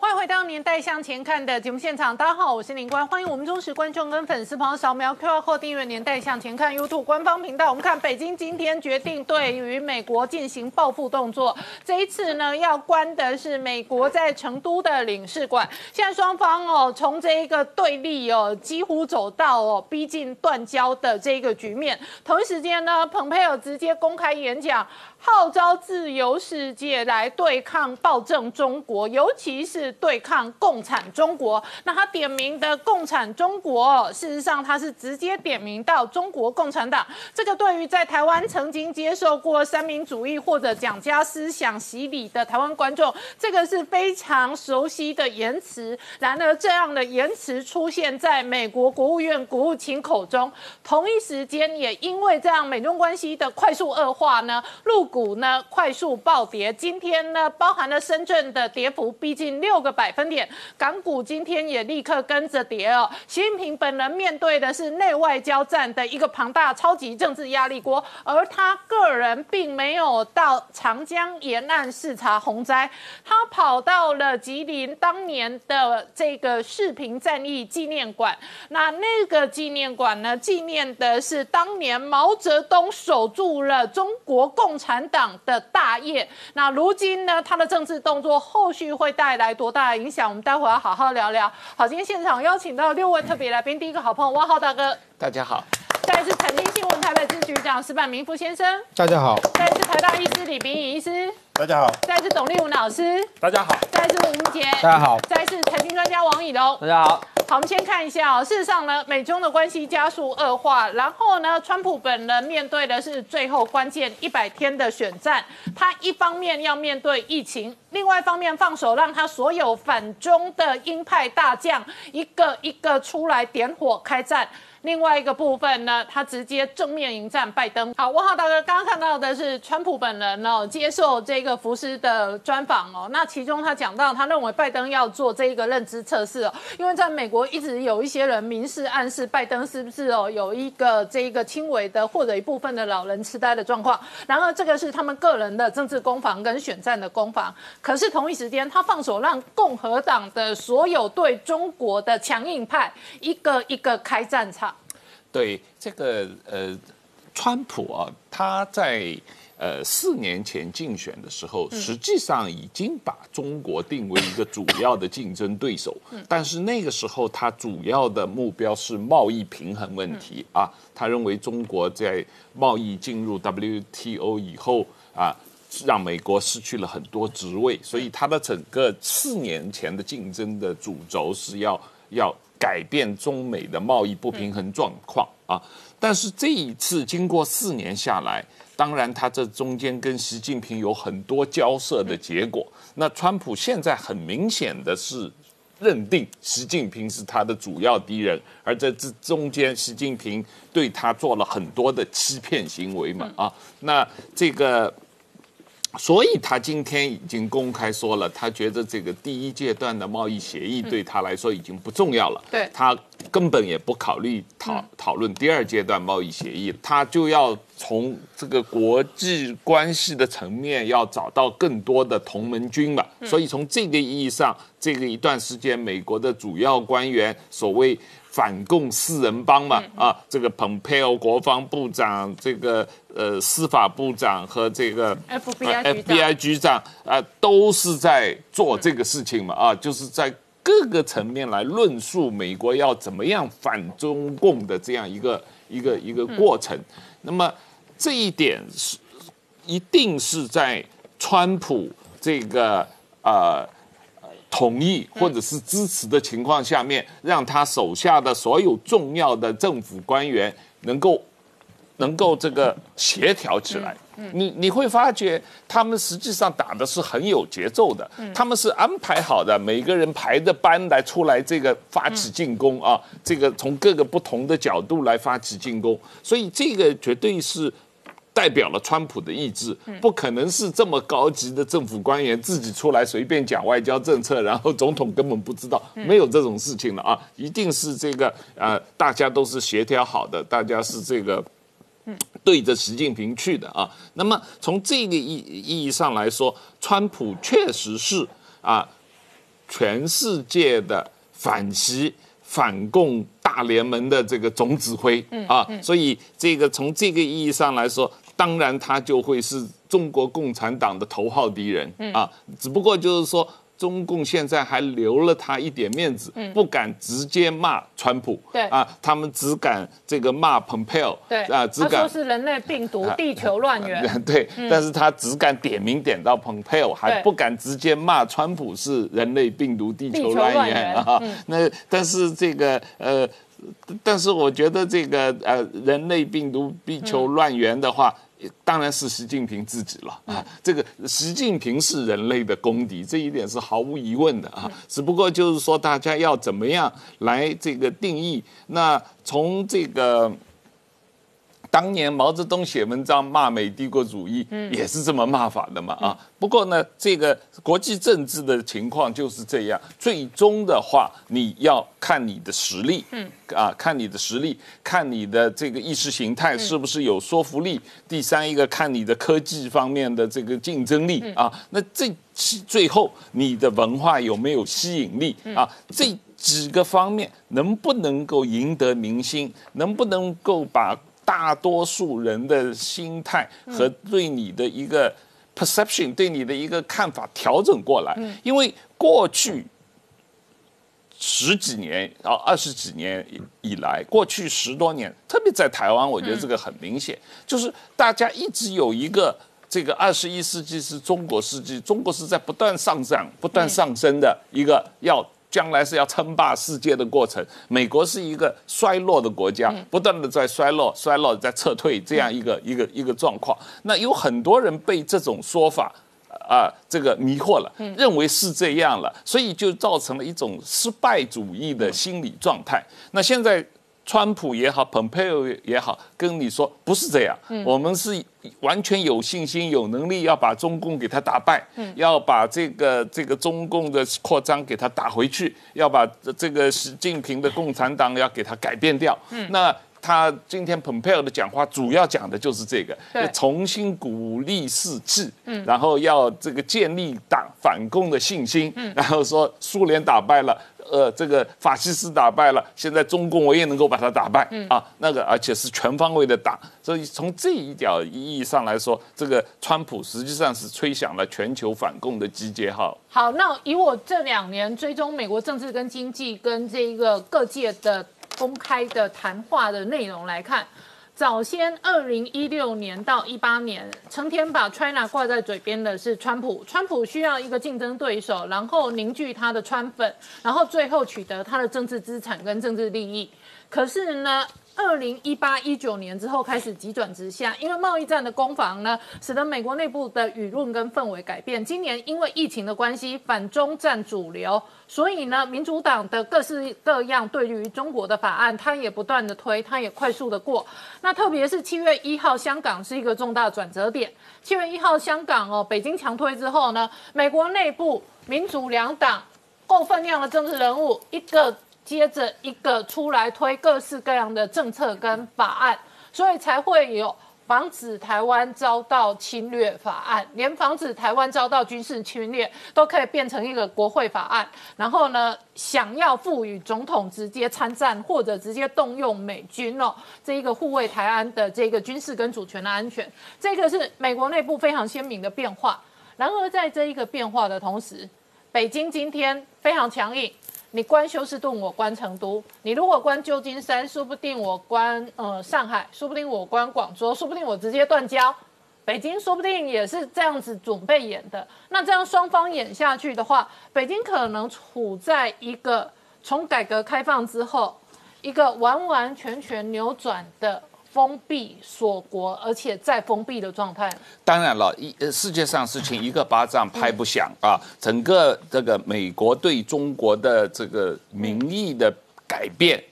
欢迎回到《年代向前看》的节目现场，大家好，我是林官，欢迎我们忠实观众跟粉丝朋友扫描 QR Code 订阅《年代向前看》YouTube 官方频道。我们看北京今天决定对于美国进行报复动作，这一次呢要关的是美国在成都的领事馆。现在双方哦从这一个对立哦几乎走到哦逼近断交的这一个局面。同一时间呢，蓬佩尔直接公开演讲。号召自由世界来对抗暴政中国，尤其是对抗共产中国。那他点名的共产中国，事实上他是直接点名到中国共产党。这个对于在台湾曾经接受过三民主义或者蒋家思想洗礼的台湾观众，这个是非常熟悉的言辞。然而，这样的言辞出现在美国国务院国务卿口中，同一时间也因为这样美中关系的快速恶化呢，陆。股呢快速暴跌，今天呢包含了深圳的跌幅逼近六个百分点，港股今天也立刻跟着跌哦。习近平本人面对的是内外交战的一个庞大超级政治压力锅，而他个人并没有到长江沿岸视察洪灾，他跑到了吉林当年的这个视频战役纪念馆。那那个纪念馆呢，纪念的是当年毛泽东守住了中国共产。党的大业，那如今呢？他的政治动作后续会带来多大的影响？我们待会要好好聊聊。好，今天现场邀请到六位特别来宾，第一个好朋友汪浩大哥，大家好；再是财经新闻台北支局长石板明夫先生，大家好；再是台大医师李炳颖医师。大家好，再是董立武老师，大家好；再是吴明杰，大家好；再是财经专家王以龙，大家好。好，我们先看一下哦。事实上呢，美中的关系加速恶化，然后呢，川普本人面对的是最后关键一百天的选战。他一方面要面对疫情，另外一方面放手让他所有反中的鹰派大将一个一个出来点火开战。另外一个部分呢，他直接正面迎战拜登。好，汪浩大哥刚刚看到的是川普本人哦接受这个福斯的专访哦。那其中他讲到，他认为拜登要做这一个认知测试哦，因为在美国一直有一些人明示暗示拜登是不是哦有一个这一个轻微的或者一部分的老人痴呆的状况。然而这个是他们个人的政治攻防跟选战的攻防。可是同一时间，他放手让共和党的所有对中国的强硬派一个一个开战场。对这个呃，川普啊，他在呃四年前竞选的时候，实际上已经把中国定为一个主 要的竞争对手。但是那个时候，他主要的目标是贸易平衡问题啊。他认为中国在贸易进入 WTO 以后啊，让美国失去了很多职位，所以他的整个四年前的竞争的主轴是要要。改变中美的贸易不平衡状况啊！但是这一次经过四年下来，当然他这中间跟习近平有很多交涉的结果。那川普现在很明显的是认定习近平是他的主要敌人，而在这中间，习近平对他做了很多的欺骗行为嘛啊！那这个。所以他今天已经公开说了，他觉得这个第一阶段的贸易协议对他来说已经不重要了。对，他根本也不考虑讨讨论第二阶段贸易协议，他就要从这个国际关系的层面要找到更多的同盟军嘛。所以从这个意义上，这个一段时间，美国的主要官员所谓。反共四人帮嘛，啊，这个蓬佩奥国防部长，这个呃司法部长和这个 FBI 局长啊，都是在做这个事情嘛，啊，就是在各个层面来论述美国要怎么样反中共的这样一个一个一个过程。那么这一点是一定是在川普这个呃。同意或者是支持的情况下面，让他手下的所有重要的政府官员能够能够这个协调起来。你你会发觉，他们实际上打的是很有节奏的，他们是安排好的，每个人排着班来出来这个发起进攻啊，这个从各个不同的角度来发起进攻，所以这个绝对是。代表了川普的意志，不可能是这么高级的政府官员自己出来随便讲外交政策，然后总统根本不知道，没有这种事情了啊！一定是这个呃，大家都是协调好的，大家是这个对着习近平去的啊。那么从这个意意义上来说，川普确实是啊，全世界的反习反共大联盟的这个总指挥啊，所以这个从这个意义上来说，当然他就会是中国共产党的头号敌人啊。只不过就是说。中共现在还留了他一点面子，不敢直接骂川普，对。啊，他们只敢这个骂蓬佩奥，对。啊，只敢说是人类病毒、地球乱源，对，但是他只敢点名点到蓬佩奥，还不敢直接骂川普是人类病毒、地球乱源啊。那但是这个呃，但是我觉得这个呃，人类病毒、地球乱源的话。当然是习近平自己了啊！这个习近平是人类的公敌，这一点是毫无疑问的啊。只不过就是说，大家要怎么样来这个定义？那从这个。当年毛泽东写文章骂美帝国主义，也是这么骂法的嘛啊。不过呢，这个国际政治的情况就是这样。最终的话，你要看你的实力，嗯啊，看你的实力，看你的这个意识形态是不是有说服力。第三一个，看你的科技方面的这个竞争力啊。那这最后你的文化有没有吸引力啊？这几个方面能不能够赢得民心？能不能够把？大多数人的心态和对你的一个 perception，对你的一个看法调整过来，因为过去十几年啊二十几年以来，过去十多年，特别在台湾，我觉得这个很明显，就是大家一直有一个这个二十一世纪是中国世纪，中国是在不断上涨、不断上升的一个要。将来是要称霸世界的过程。美国是一个衰落的国家，不断的在衰落、衰落在撤退这样一个一个一个状况。那有很多人被这种说法啊，这个迷惑了，认为是这样了，所以就造成了一种失败主义的心理状态。那现在。川普也好，蓬佩奥也好，跟你说不是这样，我们是完全有信心、有能力要把中共给他打败，要把这个这个中共的扩张给他打回去，要把这个习近平的共产党要给他改变掉。那他今天蓬佩奥的讲话主要讲的就是这个，重新鼓励士气，然后要这个建立党反共的信心，然后说苏联打败了。呃，这个法西斯打败了，现在中共我也能够把它打败啊！那个而且是全方位的打，所以从这一点意义上来说，这个川普实际上是吹响了全球反共的集结号。好，那以我这两年追踪美国政治跟经济跟这个各界的公开的谈话的内容来看。早先，二零一六年到一八年，成天把 China 挂在嘴边的是川普。川普需要一个竞争对手，然后凝聚他的川粉，然后最后取得他的政治资产跟政治利益。可是呢？二零一八一九年之后开始急转直下，因为贸易战的攻防呢，使得美国内部的舆论跟氛围改变。今年因为疫情的关系，反中占主流，所以呢，民主党的各式各样对于中国的法案，他也不断的推，他也快速的过。那特别是七月一号，香港是一个重大转折点。七月一号，香港哦，北京强推之后呢，美国内部民主两党够分量的政治人物一个。接着一个出来推各式各样的政策跟法案，所以才会有防止台湾遭到侵略法案，连防止台湾遭到军事侵略都可以变成一个国会法案。然后呢，想要赋予总统直接参战或者直接动用美军哦，这一个护卫台湾的这个军事跟主权的安全，这个是美国内部非常鲜明的变化。然而在这一个变化的同时，北京今天非常强硬。你关休斯顿，我关成都。你如果关旧金山，说不定我关呃上海，说不定我关广州，说不定我直接断交。北京说不定也是这样子准备演的。那这样双方演下去的话，北京可能处在一个从改革开放之后一个完完全全扭转的。封闭锁国，而且在封闭的状态。当然了，一世界上事情一个巴掌拍不响啊。整个这个美国对中国的这个民意的改变，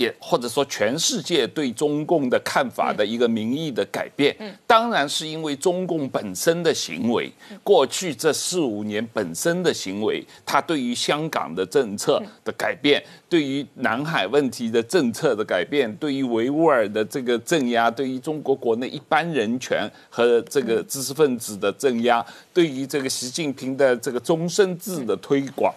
也或者说全世界对中共的看法的一个民意的改变，当然是因为中共本身的行为，过去这四五年本身的行为，它对于香港的政策的改变，对于南海问题的政策的改变，对于维吾尔的这个镇压，对于中国国内一般人权和这个知识分子的镇压，对于这个习近平的这个终身制的推广。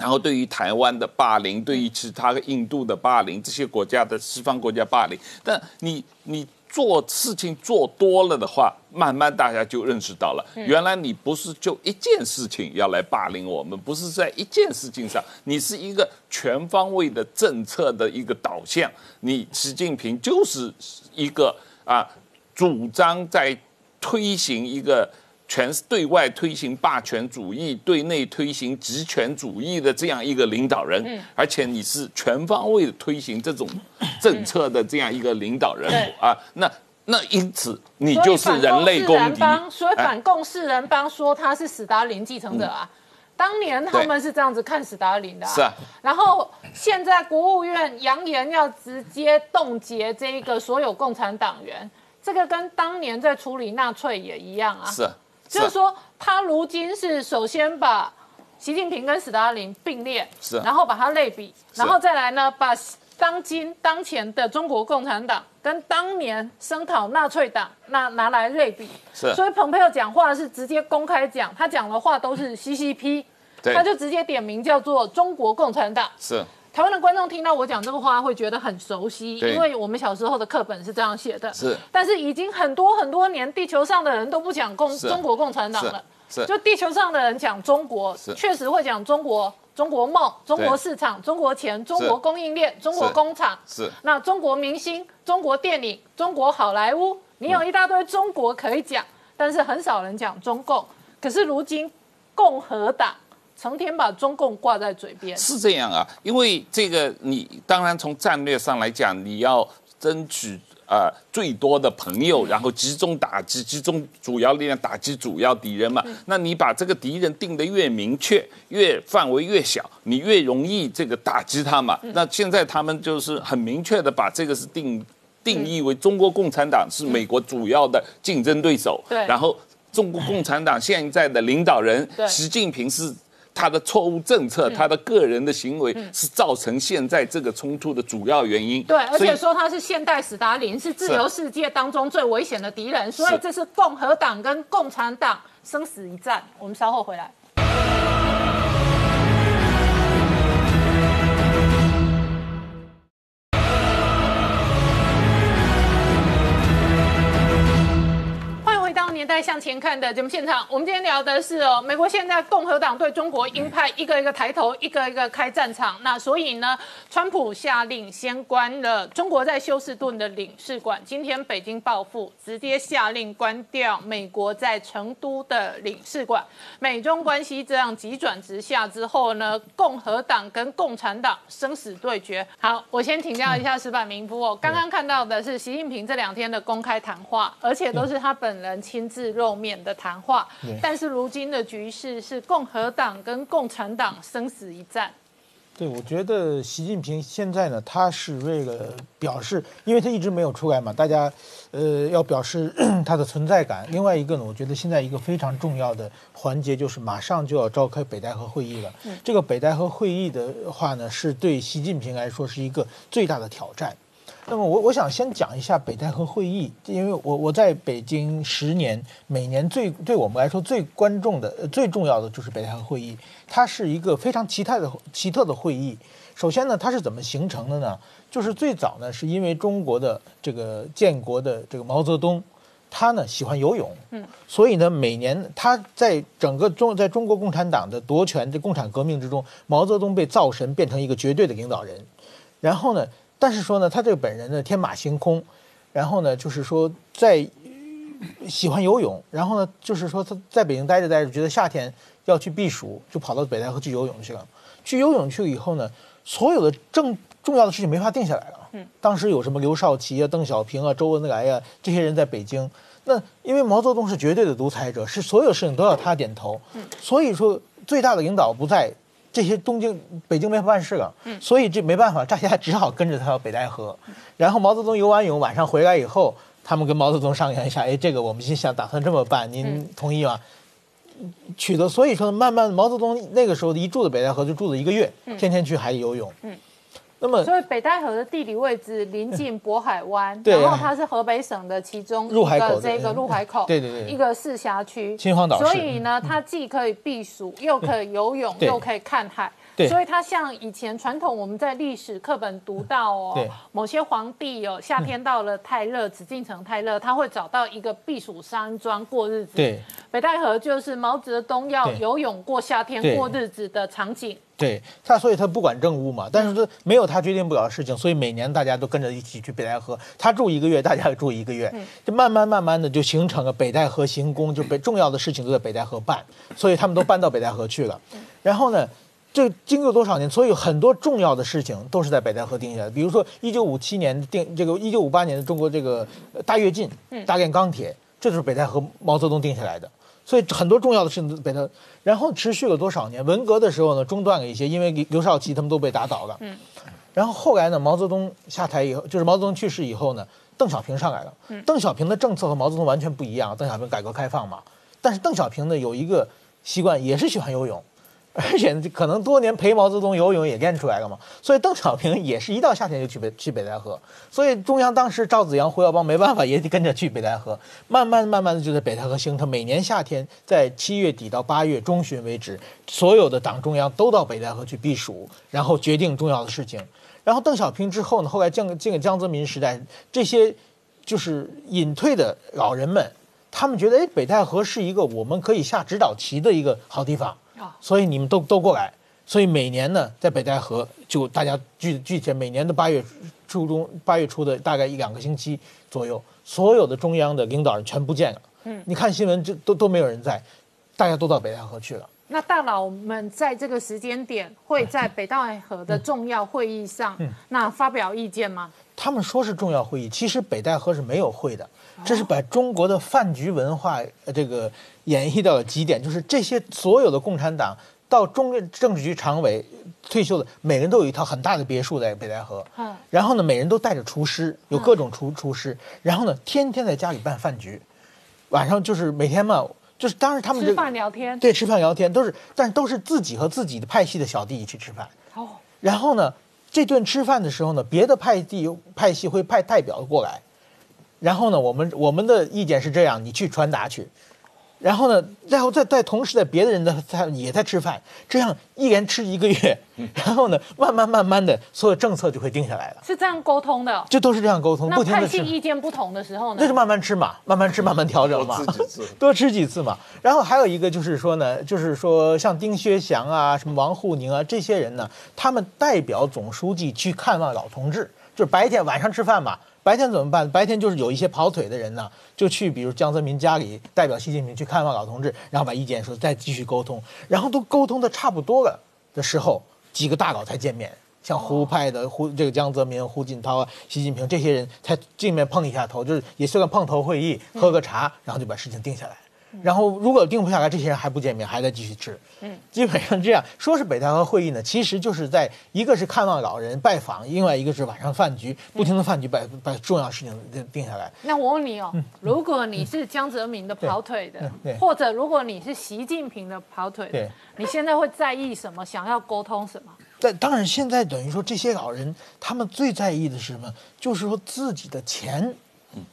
然后对于台湾的霸凌，对于其他的印度的霸凌，这些国家的西方国家霸凌，但你你做事情做多了的话，慢慢大家就认识到了，原来你不是就一件事情要来霸凌我们，不是在一件事情上，你是一个全方位的政策的一个导向，你习近平就是一个啊，主张在推行一个。全是对外推行霸权主义，对内推行集权主义的这样一个领导人，而且你是全方位的推行这种政策的这样一个领导人物啊，那那因此你就是人类公敌。所以反共世人帮说他是史达林继承者啊，当年他们是这样子看史达林的。是啊，然后现在国务院扬言要直接冻结这个所有共产党员，这个跟当年在处理纳粹也一样啊。是。就是说，他如今是首先把习近平跟斯大林并列，是，然后把它类比，然后再来呢，把当今当前的中国共产党跟当年声讨纳粹党那拿来类比，是。所以蓬佩奥讲话是直接公开讲，他讲的话都是 CCP，他就直接点名叫做中国共产党，是。台湾的观众听到我讲这个话，会觉得很熟悉，因为我们小时候的课本是这样写的。是，但是已经很多很多年，地球上的人都不讲共中国共产党了。是，就地球上的人讲中国，确实会讲中国、中国梦、中国市场、中国钱、中国供应链、中国工厂。是，那中国明星、中国电影、中国好莱坞，你有一大堆中国可以讲，但是很少人讲中共。可是如今共和党。成天把中共挂在嘴边是这样啊，因为这个你当然从战略上来讲，你要争取呃最多的朋友，然后集中打击，集中主要力量打击主要敌人嘛。那你把这个敌人定得越明确，越范围越小，你越容易这个打击他嘛。那现在他们就是很明确的把这个是定定义为中国共产党是美国主要的竞争对手。对，然后中国共产党现在的领导人习近平是。他的错误政策，他的个人的行为是造成现在这个冲突的主要原因。对，而且说他是现代史达林，是自由世界当中最危险的敌人，所以这是共和党跟共产党生死一战。我们稍后回来。年代向前看的节目现场，我们今天聊的是哦，美国现在共和党对中国鹰派一个一个抬头，一个一个开战场。那所以呢，川普下令先关了中国在休斯顿的领事馆。今天北京报复，直接下令关掉美国在成都的领事馆。美中关系这样急转直下之后呢，共和党跟共产党生死对决。好，我先请教一下石板明夫哦，刚刚看到的是习近平这两天的公开谈话，而且都是他本人亲。自露面的谈话，但是如今的局势是共和党跟共产党生死一战。对，我觉得习近平现在呢，他是为了表示，因为他一直没有出来嘛，大家呃要表示他的存在感。另外一个呢，我觉得现在一个非常重要的环节就是马上就要召开北戴河会议了。这个北戴河会议的话呢，是对习近平来说是一个最大的挑战。那么我我想先讲一下北戴河会议，因为我我在北京十年，每年最对我们来说最关重的、最重要的就是北戴河会议。它是一个非常奇特的奇特的会议。首先呢，它是怎么形成的呢？就是最早呢，是因为中国的这个建国的这个毛泽东，他呢喜欢游泳，嗯，所以呢，每年他在整个中在中国共产党的夺权的共产革命之中，毛泽东被造神，变成一个绝对的领导人，然后呢。但是说呢，他这个本人呢天马行空，然后呢就是说在喜欢游泳，然后呢就是说他在北京待着待着，觉得夏天要去避暑，就跑到北戴河去游泳去了。去游泳去了以后呢，所有的正重要的事情没法定下来了。嗯，当时有什么刘少奇啊、邓小平啊、周恩来呀这些人在北京，那因为毛泽东是绝对的独裁者，是所有事情都要他点头。嗯，所以说最大的领导不在这些东京、北京没法办事了，所以这没办法，大家只好跟着他到北戴河。然后毛泽东游完泳，晚上回来以后，他们跟毛泽东商量一下，哎，这个我们心想打算这么办，您同意吗？取得，所以说慢慢毛泽东那个时候一住的北戴河就住了一个月，天天去海里游泳。嗯，那么所以北戴河的地理位置临近渤海湾，对然后它是河北省的其中一个这个入海口，对对对一个市辖区，秦皇岛所以呢，它既可以避暑，又可以游泳，又可以看海。对。所以它像以前传统我们在历史课本读到哦，某些皇帝哦，夏天到了太热，紫禁城太热，他会找到一个避暑山庄过日子。对。北戴河就是毛泽东要游泳过夏天过日子的场景。对。他，所以他不管政务嘛，但是他没有他决定不了的事情，所以每年大家都跟着一起去北戴河，他住一个月，大家也住一个月，就慢慢慢慢的就形成了北戴河行宫，就北重要的事情都在北戴河办，所以他们都搬到北戴河去了。然后呢，这经过多少年，所以很多重要的事情都是在北戴河定下来的，比如说一九五七年定这个一九五八年的中国这个呃大跃进，大炼钢铁，这就是北戴河毛泽东定下来的。所以很多重要的事情都北戴，然后持续了多少年？文革的时候呢，中断了一些，因为刘少奇他们都被打倒了。嗯，然后后来呢，毛泽东下台以后，就是毛泽东去世以后呢，邓小平上来了。邓小平的政策和毛泽东完全不一样。邓小平改革开放嘛，但是邓小平呢有一个习惯，也是喜欢游泳。而且可能多年陪毛泽东游泳也练出来了嘛，所以邓小平也是一到夏天就去北去北戴河，所以中央当时赵子阳、胡耀邦没办法也得跟着去北戴河，慢慢慢慢的就在北戴河形成。每年夏天在七月底到八月中旬为止，所有的党中央都到北戴河去避暑，然后决定重要的事情。然后邓小平之后呢，后来进进了江泽民时代，这些就是隐退的老人们，他们觉得哎，北戴河是一个我们可以下指导棋的一个好地方。啊所以你们都都过来。所以每年呢，在北戴河就大家聚聚起来，每年的八月初中八月初的大概一两个星期左右，所有的中央的领导人全不见了。嗯，你看新闻，这都都没有人在，大家都到北戴河去了。那大佬们在这个时间点会在北戴河的重要会议上，嗯那发表意见吗？他们说是重要会议，其实北戴河是没有会的，这是把中国的饭局文化呃这个演绎到了极点，就是这些所有的共产党到中央政治局常委退休的，每人都有一套很大的别墅在北戴河，嗯然后呢，每人都带着厨师，有各种厨厨师，然后呢，天天在家里办饭局，晚上就是每天嘛，就是当时他们吃饭聊天。对吃饭聊天都是，但是都是自己和自己的派系的小弟一起吃饭。哦，然后呢，这顿吃饭的时候呢，别的派系派系会派代表过来，然后呢，我们我们的意见是这样，你去传达去。然后呢，然后再在同时在别的人的在也在吃饭，这样一连吃一个月，然后呢，慢慢慢慢的，所有政策就会定下来了，是这样沟通的。就都是这样沟通，那不停的吃，派系意见不同的时候呢那？就慢慢吃嘛，慢慢吃，慢慢调整嘛，多吃几次 多吃几次嘛。然后还有一个就是说呢，就是说像丁薛祥啊、什么王沪宁啊这些人呢，他们代表总书记去看望老同志，就是白天晚上吃饭嘛。白天怎么办？白天就是有一些跑腿的人呢，就去比如江泽民家里，代表习近平去看望老同志，然后把意见说再继续沟通，然后都沟通的差不多了的时候，几个大佬才见面。像胡派的胡这个江泽民、胡锦涛啊、习近平这些人才见面碰一下头，就是也算个碰头会议，喝个茶，然后就把事情定下来。然后如果定不下来，这些人还不见面，还在继续吃。嗯，基本上这样说是北戴河会议呢，其实就是在一个是看望老人拜访，另外一个是晚上饭局，不停的饭局把把重要事情定定下来。那我问你哦，如果你是江泽民的跑腿的或者如果你是习近平的跑腿的对，你现在会在意什么？想要沟通什么？但当然，现在等于说这些老人，他们最在意的是什么？就是说自己的钱，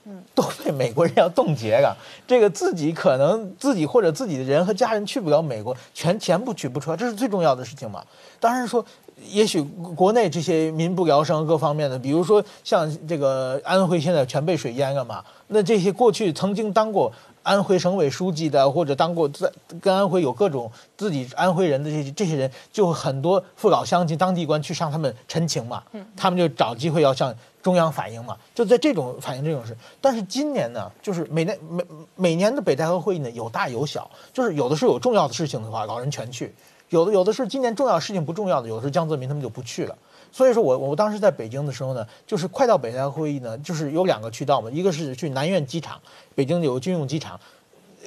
嗯，都被美国人要冻结了。这个自己可能自己或者自己的人和家人去不了美国，全全部取不出来，这是最重要的事情嘛。当然说，也许国内这些民不聊生各方面的，比如说像这个安徽现在全被水淹了嘛，那这些过去曾经当过。安徽省委书记的，或者当过在跟安徽有各种自己安徽人的这些这些人，就很多父老乡亲、当地官去向他们陈情嘛，他们就找机会要向中央反应嘛，就在这种反映这种事。但是今年呢，就是每年每每年的北戴河会议呢有大有小，就是有的时候有重要的事情的话，老人全去；有的有的是今年重要事情不重要的，有的是江泽民他们就不去了。所以说我我当时在北京的时候呢，就是快到北戴河会议呢，就是有两个渠道嘛，一个是去南苑机场，北京有个军用机场，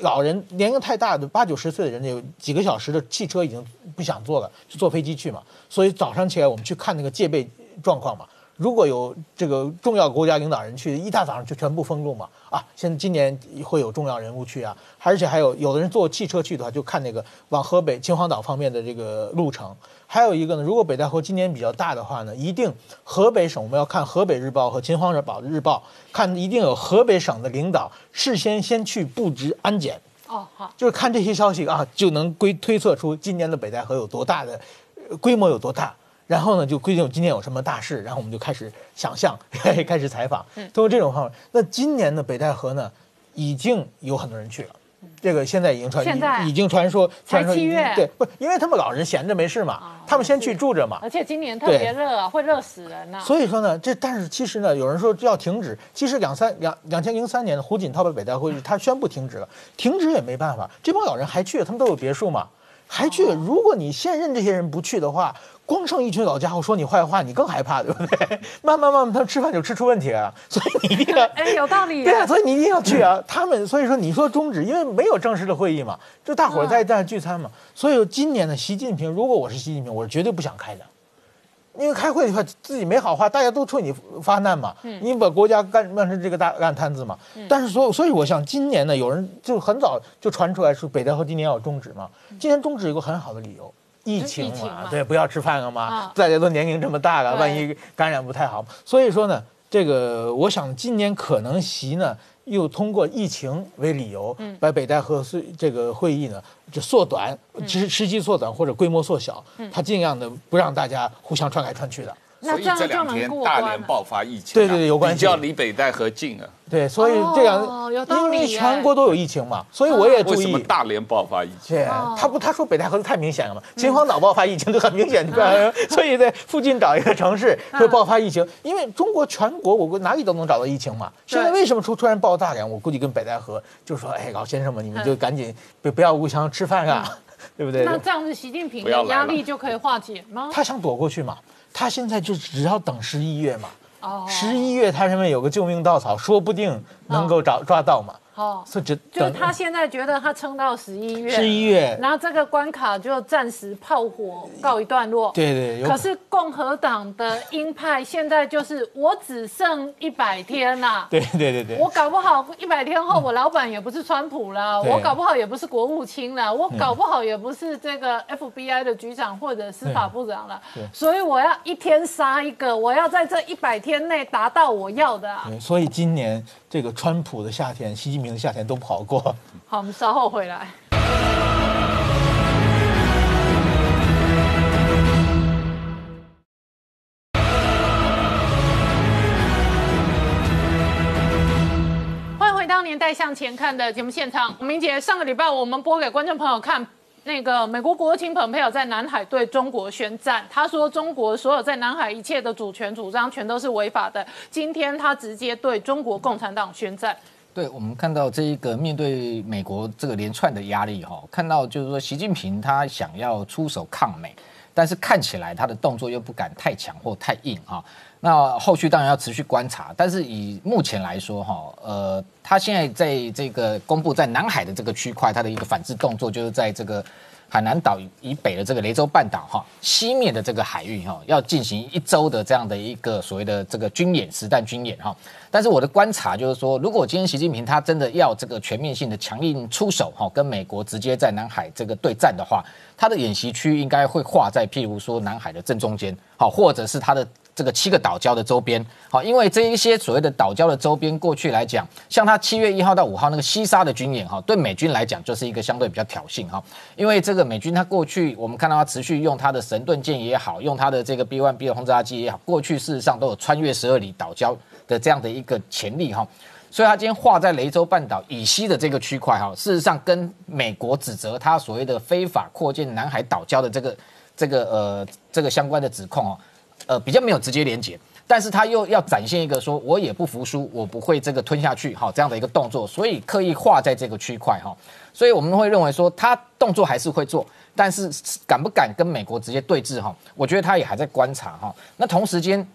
老人年龄太大的八九十岁的人，有几个小时的汽车已经不想坐了，就坐飞机去嘛。所以早上起来我们去看那个戒备状况嘛。如果有这个重要国家领导人去，一大早上就全部封路嘛。啊，现在今年会有重要人物去啊，而且还有有的人坐汽车去的话，就看那个往河北秦皇岛方面的这个路程。还有一个呢，如果北戴河今年比较大的话呢，一定河北省我们要看河北日报和秦皇岛日报，看一定有河北省的领导事先先去布置安检。哦，好，就是看这些消息啊，就能归推测出今年的北戴河有多大的规模有多大。然后呢，就规定今年有什么大事，然后我们就开始想象，开始采访，通过这种方法。那今年的北戴河呢，已经有很多人去了，这个现在已经传，已经传说，才七月，对，不，因为他们老人闲着没事嘛，他们先去住着嘛。而且今年特别热啊，会热死人呐。所以说呢，这但是其实呢，有人说要停止，其实两三两两千零三年的胡锦涛的北戴河，他宣布停止了，停止也没办法，这帮老人还去，他们都有别墅嘛，还去。如果你现任这些人不去的话。光剩一群老家伙说你坏话，你更害怕，对不对？慢慢慢慢，他们吃饭就吃出问题了，所以你一定要哎，有道理。对啊，所以你一定要去啊。他们所以说你说终止，因为没有正式的会议嘛，就大伙儿在在聚餐嘛。所以今年的习近平，如果我是习近平，我是绝对不想开的，因为开会的话自己没好话，大家都冲你发难嘛。嗯你把国家干乱成这个大烂摊子嘛。嗯但是所所以我想今年呢，有人就很早就传出来说北戴河今年要终止嘛。今年终止有个很好的理由。疫情嘛，对，不要吃饭了嘛，大家都年龄这么大了，万一感染不太好。所以说呢，这个我想今年可能习呢又通过疫情为理由，把北戴河这个会议呢就缩短，时时机缩短或者规模缩小，他尽量的不让大家互相串来串去的。所以这两天大连爆发疫情，对对对，有关系，比较离北戴河近啊。对，所以这样，因为全国都有疫情嘛，所以我也注意。为什么大连爆发疫情？他不，他说北戴河太明显了嘛，秦皇岛爆发疫情就很明显，你知道吗？所以在附近找一个城市会爆发疫情，因为中国全国我估哪里都能找到疫情嘛。现在为什么出突然爆大连？我估计跟北戴河就说，哎，老先生们，你们就赶紧不不要互相吃饭啊，对不对？那这样子，习近平的压力就可以化解吗？他想躲过去嘛。他现在就只要等十一月嘛，十一月他上面有个救命稻草，说不定能够找抓到嘛。哦，是就就他现在觉得他撑到十一月，十一月，然后这个关卡就暂时炮火告一段落。对对。可是共和党的鹰派现在就是我只剩一百天呐。对对对对。我搞不好一百天后我老板也不是川普了，我搞不好也不是国务卿了，我搞不好也不是这个 FBI 的局长或者司法部长了。所以我要一天杀一个，我要在这一百天内达到我要的。啊所以今年这个川普的夏天，习近平的。夏天都不好过。好，我们稍后回来。欢迎回到《年代向前看》的节目现场。明姐，上个礼拜我们播给观众朋友看。那个美国国务卿蓬佩奥在南海对中国宣战，他说中国所有在南海一切的主权主张全都是违法的。今天他直接对中国共产党宣战。对，我们看到这一个面对美国这个连串的压力哈，看到就是说习近平他想要出手抗美，但是看起来他的动作又不敢太强或太硬哈。那后续当然要持续观察，但是以目前来说哈，呃，他现在在这个公布在南海的这个区块，他的一个反制动作就是在这个。海南岛以北的这个雷州半岛哈，西面的这个海域哈，要进行一周的这样的一个所谓的这个军演实弹军演哈。但是我的观察就是说，如果今天习近平他真的要这个全面性的强硬出手哈，跟美国直接在南海这个对战的话，他的演习区应该会划在譬如说南海的正中间，好，或者是他的。这个七个岛礁的周边，好，因为这一些所谓的岛礁的周边，过去来讲，像他七月一号到五号那个西沙的军演，哈，对美军来讲就是一个相对比较挑衅，哈，因为这个美军他过去我们看到他持续用他的神盾舰也好，用他的这个 B one B 的轰炸机也好，过去事实上都有穿越十二里岛礁的这样的一个潜力，哈，所以他今天划在雷州半岛以西的这个区块，哈，事实上跟美国指责他所谓的非法扩建南海岛礁的这个这个呃这个相关的指控，哦。呃，比较没有直接连接，但是他又要展现一个说，我也不服输，我不会这个吞下去，哈，这样的一个动作，所以刻意画在这个区块，哈，所以我们会认为说，他动作还是会做，但是敢不敢跟美国直接对峙，哈，我觉得他也还在观察，哈。那同时间，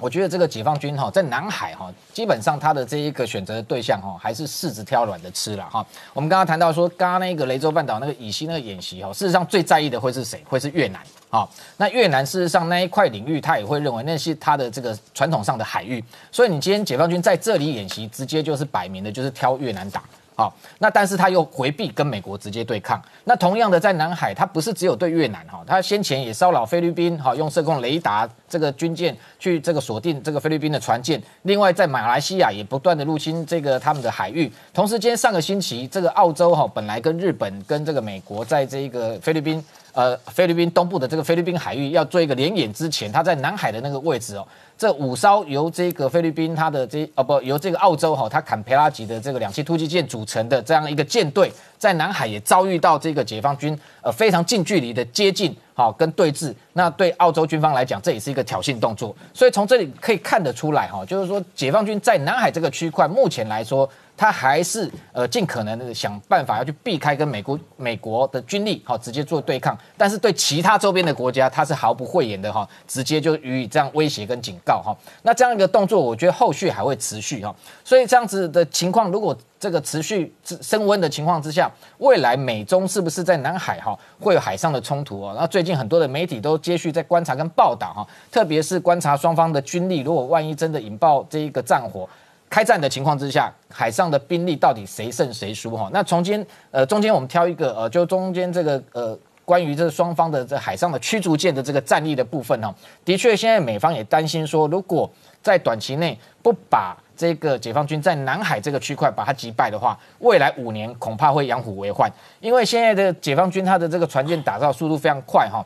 我觉得这个解放军哈在南海哈，基本上他的这一个选择的对象哈，还是柿子挑软的吃了哈。我们刚刚谈到说，刚刚那个雷州半岛那个以西那个演习哈，事实上最在意的会是谁？会是越南啊。那越南事实上那一块领域，他也会认为那是他的这个传统上的海域，所以你今天解放军在这里演习，直接就是摆明的就是挑越南打。好，那但是他又回避跟美国直接对抗。那同样的，在南海，他不是只有对越南哈，他先前也骚扰菲律宾哈，用射控雷达这个军舰去这个锁定这个菲律宾的船舰。另外，在马来西亚也不断的入侵这个他们的海域。同时今天，上个星期这个澳洲哈，本来跟日本跟这个美国在这个菲律宾呃菲律宾东部的这个菲律宾海域要做一个联演之前，他在南海的那个位置哦。这五艘由这个菲律宾，它的这哦不，由这个澳洲哈，它坎培拉级的这个两栖突击舰组成的这样一个舰队，在南海也遭遇到这个解放军呃非常近距离的接近，好跟对峙。那对澳洲军方来讲，这也是一个挑衅动作。所以从这里可以看得出来哈，就是说解放军在南海这个区块，目前来说。他还是呃尽可能的想办法要去避开跟美国美国的军力好直接做对抗，但是对其他周边的国家他是毫不讳言的哈，直接就予以这样威胁跟警告哈。那这样一个动作，我觉得后续还会持续哈。所以这样子的情况，如果这个持续升温的情况之下，未来美中是不是在南海哈会有海上的冲突哦？那最近很多的媒体都接续在观察跟报道哈，特别是观察双方的军力，如果万一真的引爆这一个战火。开战的情况之下，海上的兵力到底谁胜谁输？哈，那中间呃中间我们挑一个呃，就中间这个呃关于这双方的这海上的驱逐舰的这个战力的部分哈，的确现在美方也担心说，如果在短期内不把这个解放军在南海这个区块把它击败的话，未来五年恐怕会养虎为患，因为现在的解放军它的这个船舰打造速度非常快哈。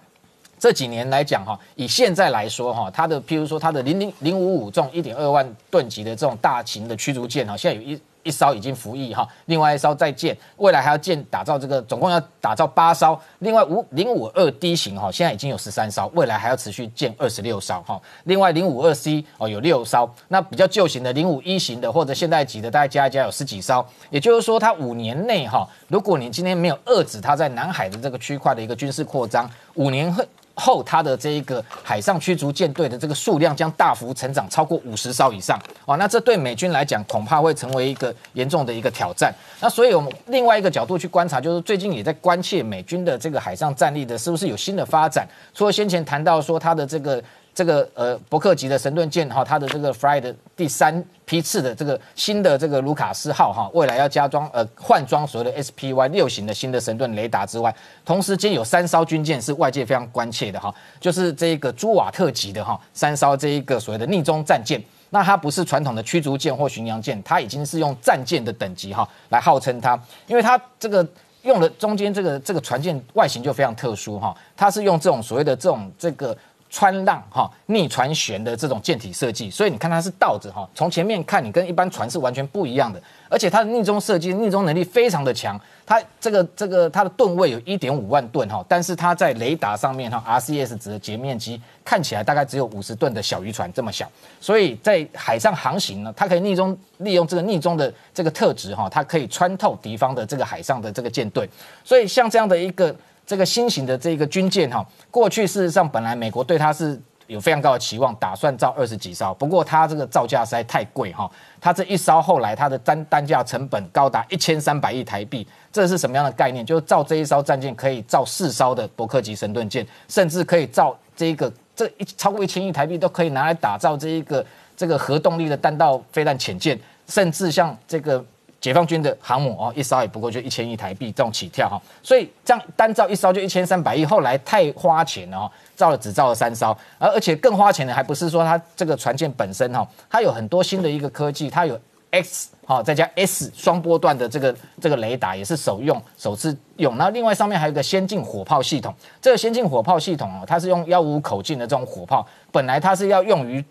这几年来讲哈，以现在来说哈，它的譬如说它的零零零五五这种一点二万吨级的这种大型的驱逐舰哈，现在有一一艘已经服役哈，另外一艘在建，未来还要建打造这个，总共要打造八艘。另外五零五二 D 型哈，现在已经有十三艘，未来还要持续建二十六艘哈。另外零五二 C 哦有六艘，那比较旧型的零五一型的或者现代级的，大概加一加有十几艘。也就是说，它五年内哈，如果你今天没有遏制它在南海的这个区块的一个军事扩张，五年后。后，它的这一个海上驱逐舰队的这个数量将大幅成长，超过五十艘以上哦。那这对美军来讲，恐怕会成为一个严重的一个挑战。那所以，我们另外一个角度去观察，就是最近也在关切美军的这个海上战力的是不是有新的发展。除了先前谈到说它的这个。这个呃伯克级的神盾舰哈，它的这个 Fly 的第三批次的这个新的这个卢卡斯号哈，未来要加装呃换装所谓的 SPY 六型的新的神盾雷达之外，同时间有三艘军舰是外界非常关切的哈，就是这个朱瓦特级的哈三艘这一个所谓的逆中战舰，那它不是传统的驱逐舰或巡洋舰，它已经是用战舰的等级哈来号称它，因为它这个用的中间这个这个船舰外形就非常特殊哈，它是用这种所谓的这种这个。穿浪哈逆船旋的这种舰体设计，所以你看它是倒着哈，从前面看你跟一般船是完全不一样的，而且它的逆中设计、逆中能力非常的强。它这个这个它的吨位有一点五万吨哈，但是它在雷达上面哈，RCS 值的截面积看起来大概只有五十吨的小渔船这么小，所以在海上航行呢，它可以逆中利用这个逆中的这个特质哈，它可以穿透敌方的这个海上的这个舰队，所以像这样的一个。这个新型的这个军舰哈，过去事实上本来美国对它是有非常高的期望，打算造二十几艘，不过它这个造价实在太贵哈，它这一艘后来它的单单价成本高达一千三百亿台币，这是什么样的概念？就是造这一艘战舰可以造四艘的伯克级神盾舰，甚至可以造这一个这一超过一千亿台币都可以拿来打造这一个这个核动力的弹道飞弹潜舰，甚至像这个。解放军的航母哦，一艘也不过就一千亿台币这种起跳哈，所以这样单造一艘就一千三百亿，后来太花钱了哈，造了只造了三艘，而而且更花钱的还不是说它这个船舰本身哈，它有很多新的一个科技，它有 X 哈再加 S 双波段的这个这个雷达也是首用首次用，然后另外上面还有一个先进火炮系统，这个先进火炮系统哦，它是用幺五口径的这种火炮，本来它是要用于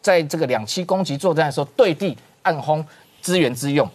在这个两栖攻击作战的时候对地暗轰支援之用。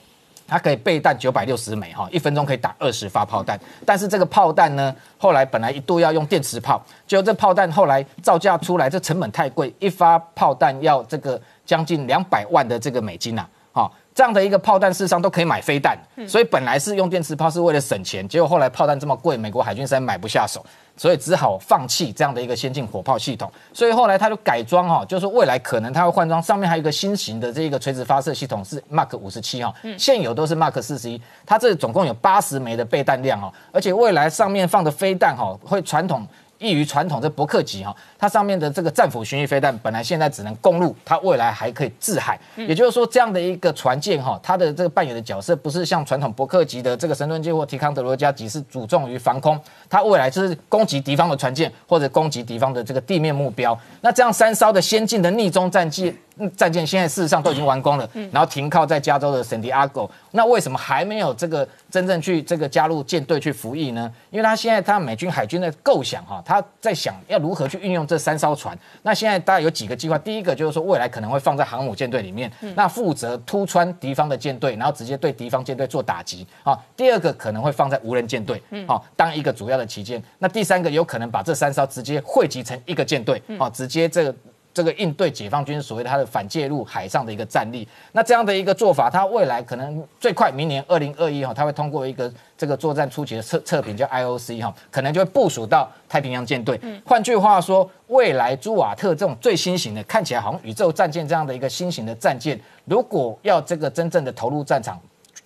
它可以备弹九百六十枚哈，一分钟可以打二十发炮弹。但是这个炮弹呢，后来本来一度要用电磁炮，结果这炮弹后来造价出来，这成本太贵，一发炮弹要这个将近两百万的这个美金呐。好，这样的一个炮弹事实上都可以买飞弹，所以本来是用电磁炮是为了省钱，结果后来炮弹这么贵，美国海军实在买不下手，所以只好放弃这样的一个先进火炮系统。所以后来他就改装哈，就是未来可能他会换装，上面还有一个新型的这个垂直发射系统是 Mark 五十七哈，现有都是 Mark 四十一，它这总共有八十枚的备弹量哦，而且未来上面放的飞弹哈会传统。异于传统这伯克级哈，它上面的这个战斧巡弋飞弹本来现在只能攻陆，它未来还可以制海。也就是说，这样的一个船舰哈，它的这个扮演的角色不是像传统伯克级的这个神盾舰或提康德罗加级是主重于防空，它未来就是攻击敌方的船舰或者攻击敌方的这个地面目标。那这样三艘的先进的逆中战机。战舰现在事实上都已经完工了，然后停靠在加州的圣地亚哥。那为什么还没有这个真正去这个加入舰队去服役呢？因为他现在他美军海军的构想哈，他在想要如何去运用这三艘船。那现在大概有几个计划，第一个就是说未来可能会放在航母舰队里面，那负责突穿敌方的舰队，然后直接对敌方舰队做打击啊。第二个可能会放在无人舰队，好当一个主要的旗舰。那第三个有可能把这三艘直接汇集成一个舰队，啊，直接这个。这个应对解放军所谓的它的反介入海上的一个战力，那这样的一个做法，它未来可能最快明年二零二一哈，它会通过一个这个作战初期的测测评，叫 IOC 哈，可能就会部署到太平洋舰队。换句话说，未来朱瓦特这种最新型的，看起来好像宇宙战舰这样的一个新型的战舰，如果要这个真正的投入战场，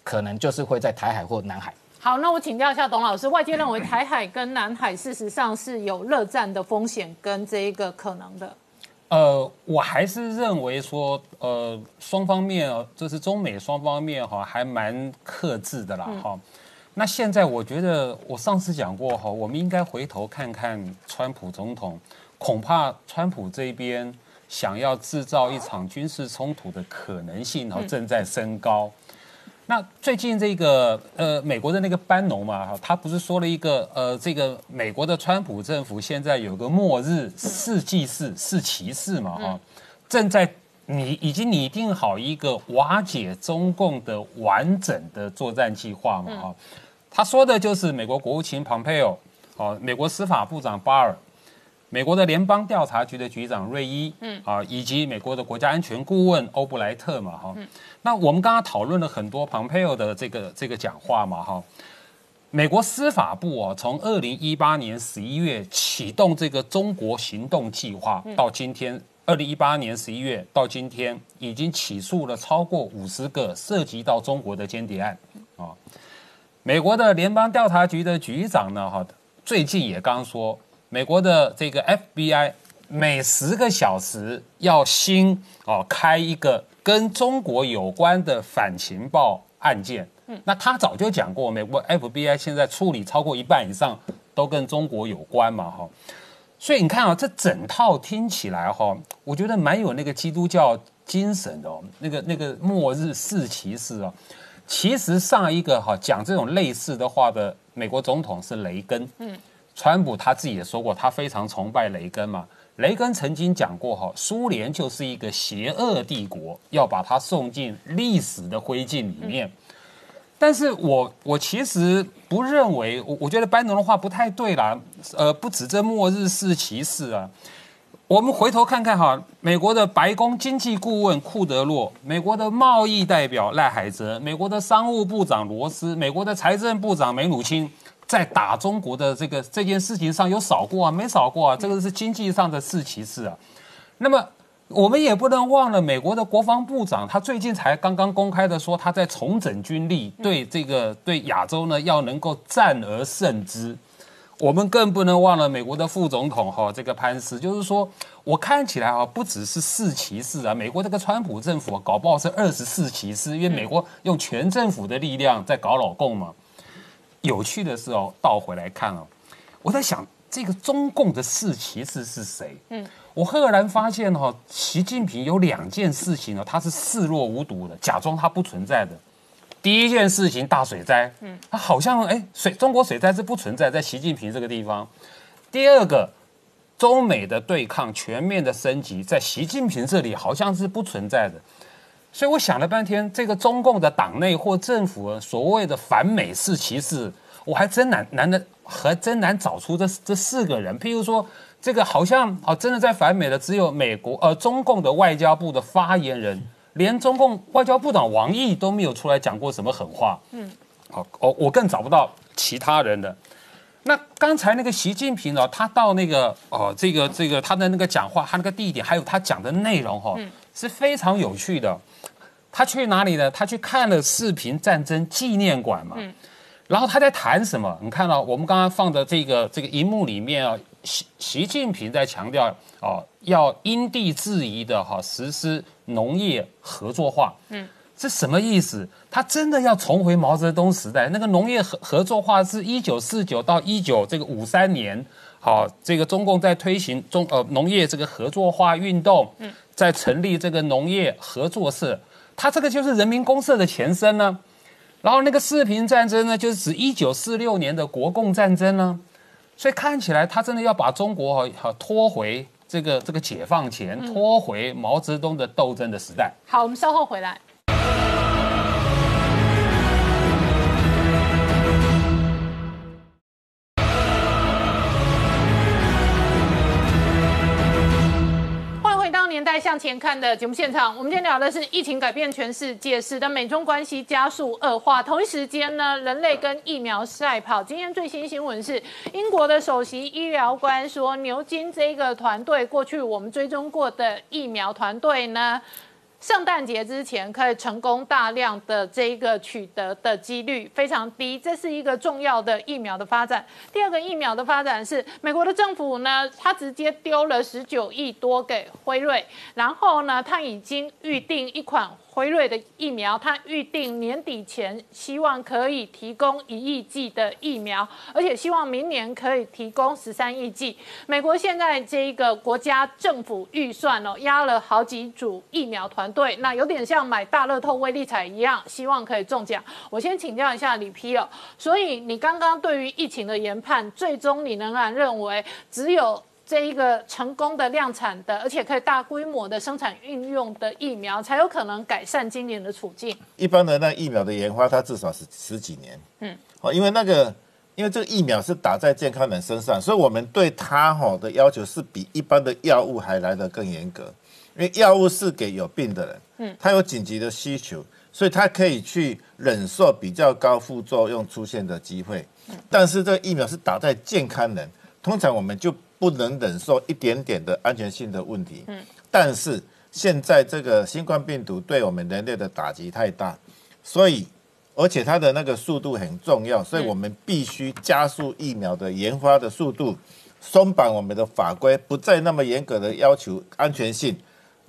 可能就是会在台海或南海。好，那我请教一下董老师，外界认为台海跟南海事实上是有热战的风险跟这一个可能的。呃，我还是认为说，呃，双方面，就是中美双方面哈，还蛮克制的啦哈。那现在我觉得，我上次讲过哈，我们应该回头看看川普总统，恐怕川普这边想要制造一场军事冲突的可能性哈，正在升高。那最近这个呃，美国的那个班农嘛，哈，他不是说了一个呃，这个美国的川普政府现在有个末日四骑士四骑士嘛，哈，正在拟已经拟定好一个瓦解中共的完整的作战计划嘛，哈，他说的就是美国国务卿蓬佩奥，哦，美国司法部长巴尔。美国的联邦调查局的局长瑞伊，嗯。啊，以及美国的国家安全顾问欧布莱特嘛，哈，那我们刚刚讨论了很多蓬佩奥的这个这个讲话嘛，哈，美国司法部啊，从二零一八年十一月启动这个中国行动计划，到今天二零一八年十一月到今天，已经起诉了超过五十个涉及到中国的间谍案，啊，美国的联邦调查局的局长呢，哈，最近也刚说。美国的这个 FBI 每十个小时要新哦开一个跟中国有关的反情报案件。嗯，那他早就讲过，美国 FBI 现在处理超过一半以上都跟中国有关嘛，哈。所以你看啊，这整套听起来哈，我觉得蛮有那个基督教精神的哦。那个那个末日四骑士啊，其实上一个哈讲这种类似的话的美国总统是雷根。嗯。川普他自己也说过，他非常崇拜雷根嘛。雷根曾经讲过，哈，苏联就是一个邪恶帝国，要把它送进历史的灰烬里面。但是我我其实不认为，我我觉得班农的话不太对啦。呃，不止这末日是歧视啊，我们回头看看哈，美国的白宫经济顾问库德洛，美国的贸易代表赖海泽，美国的商务部长罗斯，美国的财政部长梅努钦。在打中国的这个这件事情上有少过啊？没少过啊！这个是经济上的四骑士啊。那么我们也不能忘了，美国的国防部长他最近才刚刚公开的说，他在重整军力，对这个对亚洲呢要能够战而胜之。我们更不能忘了美国的副总统哈，这个潘斯，就是说我看起来啊，不只是四骑士啊，美国这个川普政府啊搞不好是二十四骑士，因为美国用全政府的力量在搞老共嘛。有趣的是哦，倒回来看哦，我在想这个中共的四骑士是谁？嗯，我赫然发现哈，习近平有两件事情呢，他是视若无睹的，假装他不存在的。第一件事情大水灾，嗯，他好像哎水中国水灾是不存在在习近平这个地方。第二个，中美的对抗全面的升级，在习近平这里好像是不存在的。所以我想了半天，这个中共的党内或政府所谓的反美式歧视，我还真难难的，还真难找出这这四个人。譬如说，这个好像哦，真的在反美的只有美国呃中共的外交部的发言人连中共外交部长王毅都没有出来讲过什么狠话。嗯，好，我我更找不到其他人的。那刚才那个习近平呢，他到那个哦，这个这个他的那个讲话，他那个地点，还有他讲的内容哈，是非常有趣的。他去哪里呢？他去看了视频战争纪念馆嘛。然后他在谈什么？你看到我们刚刚放的这个这个荧幕里面啊，习习近平在强调哦，要因地制宜的哈实施农业合作化。嗯，这什么意思？他真的要重回毛泽东时代？那个农业合合作化是一九四九到一九这个五三年，好，这个中共在推行中呃农业这个合作化运动，嗯，在成立这个农业合作社，它这个就是人民公社的前身呢。然后那个四平战争呢，就是指一九四六年的国共战争呢，所以看起来他真的要把中国哈拖回这个这个解放前，拖回毛泽东的斗争的时代。好，我们稍后回来。在向前看的节目现场，我们今天聊的是疫情改变全世界，使得美中关系加速恶化。同一时间呢，人类跟疫苗赛跑。今天最新新闻是，英国的首席医疗官说，牛津这个团队过去我们追踪过的疫苗团队呢。圣诞节之前可以成功大量的这个取得的几率非常低，这是一个重要的疫苗的发展。第二个疫苗的发展是美国的政府呢，他直接丢了十九亿多给辉瑞，然后呢，他已经预定一款。辉瑞的疫苗，它预定年底前希望可以提供一亿剂的疫苗，而且希望明年可以提供十三亿剂。美国现在这一个国家政府预算哦，压了好几组疫苗团队，那有点像买大乐透威力彩一样，希望可以中奖。我先请教一下李批哦，所以你刚刚对于疫情的研判，最终你仍然认为只有？这一个成功的量产的，而且可以大规模的生产运用的疫苗，才有可能改善今年的处境。一般的那疫苗的研发，它至少是十几年。嗯，哦，因为那个，因为这个疫苗是打在健康人身上，所以我们对它哈的要求是比一般的药物还来得更严格。因为药物是给有病的人，嗯，他有紧急的需求，所以他可以去忍受比较高副作用出现的机会。嗯，但是这个疫苗是打在健康人，通常我们就。不能忍受一点点的安全性的问题。嗯，但是现在这个新冠病毒对我们人类的打击太大，所以而且它的那个速度很重要，所以我们必须加速疫苗的研发的速度，松绑我们的法规，不再那么严格的要求安全性，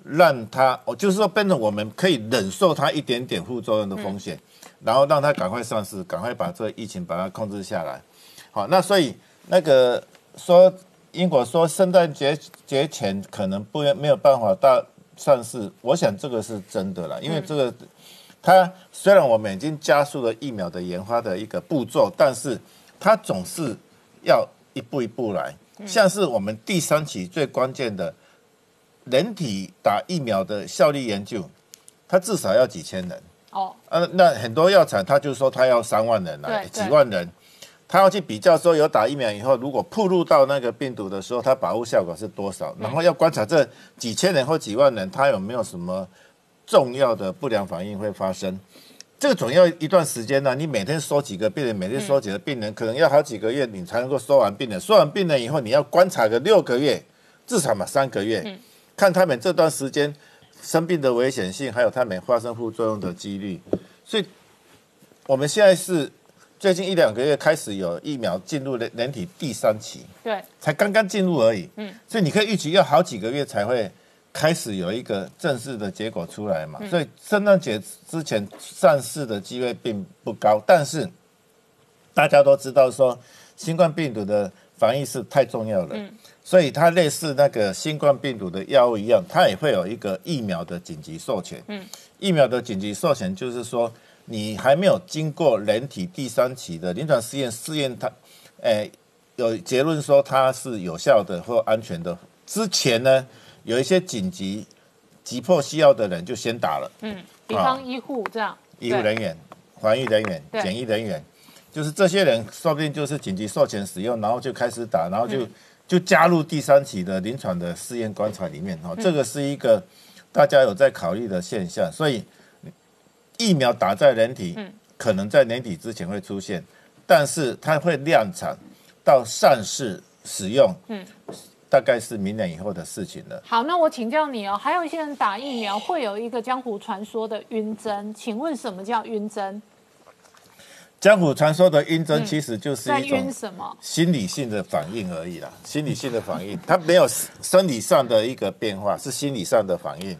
让它哦，就是说变成我们可以忍受它一点点副作用的风险，然后让它赶快上市，赶快把这个疫情把它控制下来。好，那所以那个说。英国说圣诞节节前可能不没有办法到上市，我想这个是真的了，因为这个它虽然我们已经加速了疫苗的研发的一个步骤，但是它总是要一步一步来。像是我们第三期最关键的人体打疫苗的效力研究，它至少要几千人。哦，呃，那很多药厂他就说他要三万人来，几万人。他要去比较说，有打疫苗以后，如果暴露到那个病毒的时候，它保护效果是多少？然后要观察这几千人或几万人，他有没有什么重要的不良反应会发生？这个总要一段时间呢。你每天收几个病人，每天收几个病人，可能要好几个月你才能够收完病人。收完病人以后，你要观察个六个月，至少嘛三个月，看他们这段时间生病的危险性，还有他们发生副作用的几率。所以我们现在是。最近一两个月开始有疫苗进入人人体第三期，对，才刚刚进入而已。嗯，所以你可以预期要好几个月才会开始有一个正式的结果出来嘛。所以圣诞节之前上市的机会并不高，但是大家都知道说新冠病毒的防疫是太重要了。嗯，所以它类似那个新冠病毒的药物一样，它也会有一个疫苗的紧急授权。嗯，疫苗的紧急授权就是说。你还没有经过人体第三期的临床试验试验，它，诶，有结论说它是有效的或安全的之前呢，有一些紧急、急迫需要的人就先打了。嗯，比方医护这样，医护人员、防疫人员、检疫人员，就是这些人，说不定就是紧急授权使用，然后就开始打，然后就就加入第三期的临床的试验观察里面。哈，这个是一个。大家有在考虑的现象，所以疫苗打在人体，嗯可能在年底之前会出现，但是它会量产到上市使用，嗯大概是明年以后的事情了。好，那我请教你哦，还有一些人打疫苗会有一个江湖传说的晕针，请问什么叫晕针？江湖传说的晕针其实就是在一种晕什么？心理性的反应而已啦，心理性的反应，它没有生理上的一个变化，是心理上的反应。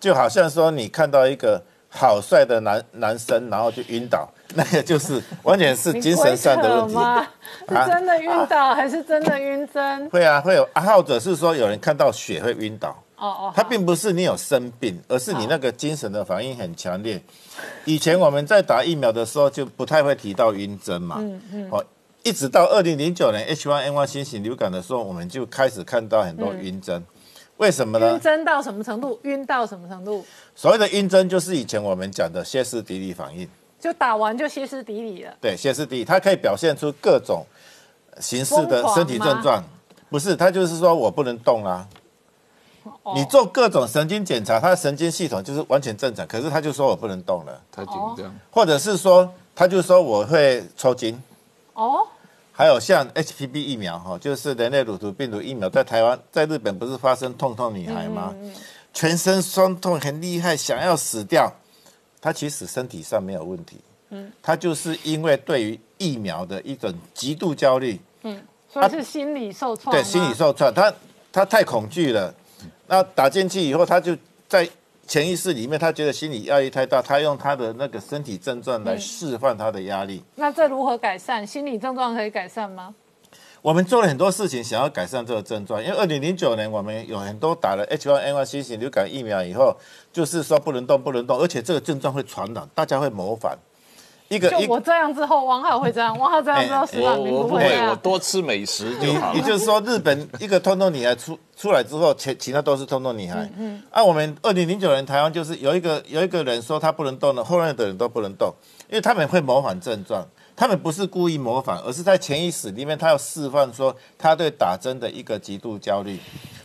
就好像说你看到一个好帅的男男生，然后就晕倒，那个就是完全是精神上的问题。是啊？真的晕倒还是真的晕针？会啊，会有啊，或者是说有人看到血会晕倒，哦哦，他并不是你有生病，而是你那个精神的反应很强烈。以前我们在打疫苗的时候就不太会提到晕针嘛，嗯嗯，哦，一直到二零零九年 H1N1 新型流感的时候，我们就开始看到很多晕针。为什么呢晕？针到什么程度？晕到什么程度？所谓的晕针就是以前我们讲的歇斯底里反应。就打完就歇斯底里了。对，歇斯底里，它可以表现出各种形式的身体症状。不是，它就是说我不能动啊、哦你做各种神经检查，他的神经系统就是完全正常，可是他就说我不能动了，太紧张。或者是说他就说我会抽筋。哦，还有像 HPV 疫苗哈，就是人类乳头病毒疫苗，在台湾、在日本不是发生痛痛女孩吗？全身酸痛很厉害，想要死掉。她其实身体上没有问题，嗯，她就是因为对于疫苗的一种极度焦虑，所以是心理受创吗。对，心理受创，她她太恐惧了。那打进去以后，她就在潜意识里面，他觉得心理压力太大，他用他的那个身体症状来释放他的压力。那这如何改善？心理症状可以改善吗？我们做了很多事情，想要改善这个症状。因为二零零九年我们有很多打了 H1N1 新型流感疫苗以后，就是说不能动，不能动，而且这个症状会传染，大家会模仿。一个就我这样之后，王浩会这样，王浩这样之后，哎石板明我我不会，我。多吃美食就好了。也就是说，日本一个通通女孩出出来之后，其其他都是通通女孩。嗯啊，我们二零零九年台湾就是有一个有一个人说他不能动了，后面的人都不能动，因为他们会模仿症状，他们不是故意模仿，而是在潜意识里面他要释放说他对打针的一个极度焦虑。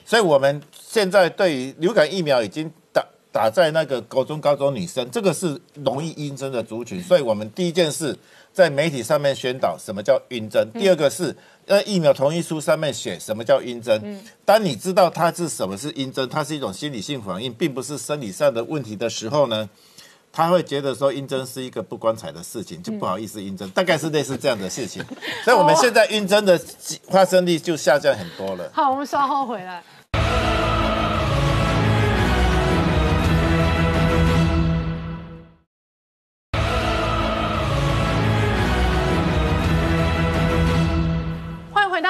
所以我们现在对于流感疫苗已经打打在那个高中高中女生，这个是容易晕针的族群，所以我们第一件事在媒体上面宣导什么叫晕针，第二个是呃疫苗同意书上面写什么叫晕针。当你知道它是什么是晕针，它是一种心理性反应，并不是生理上的问题的时候呢，他会觉得说晕针是一个不光彩的事情，就不好意思晕针，大概是类似这样的事情。所以我们现在晕针的发生率就下降很多了。好，我们稍后回来。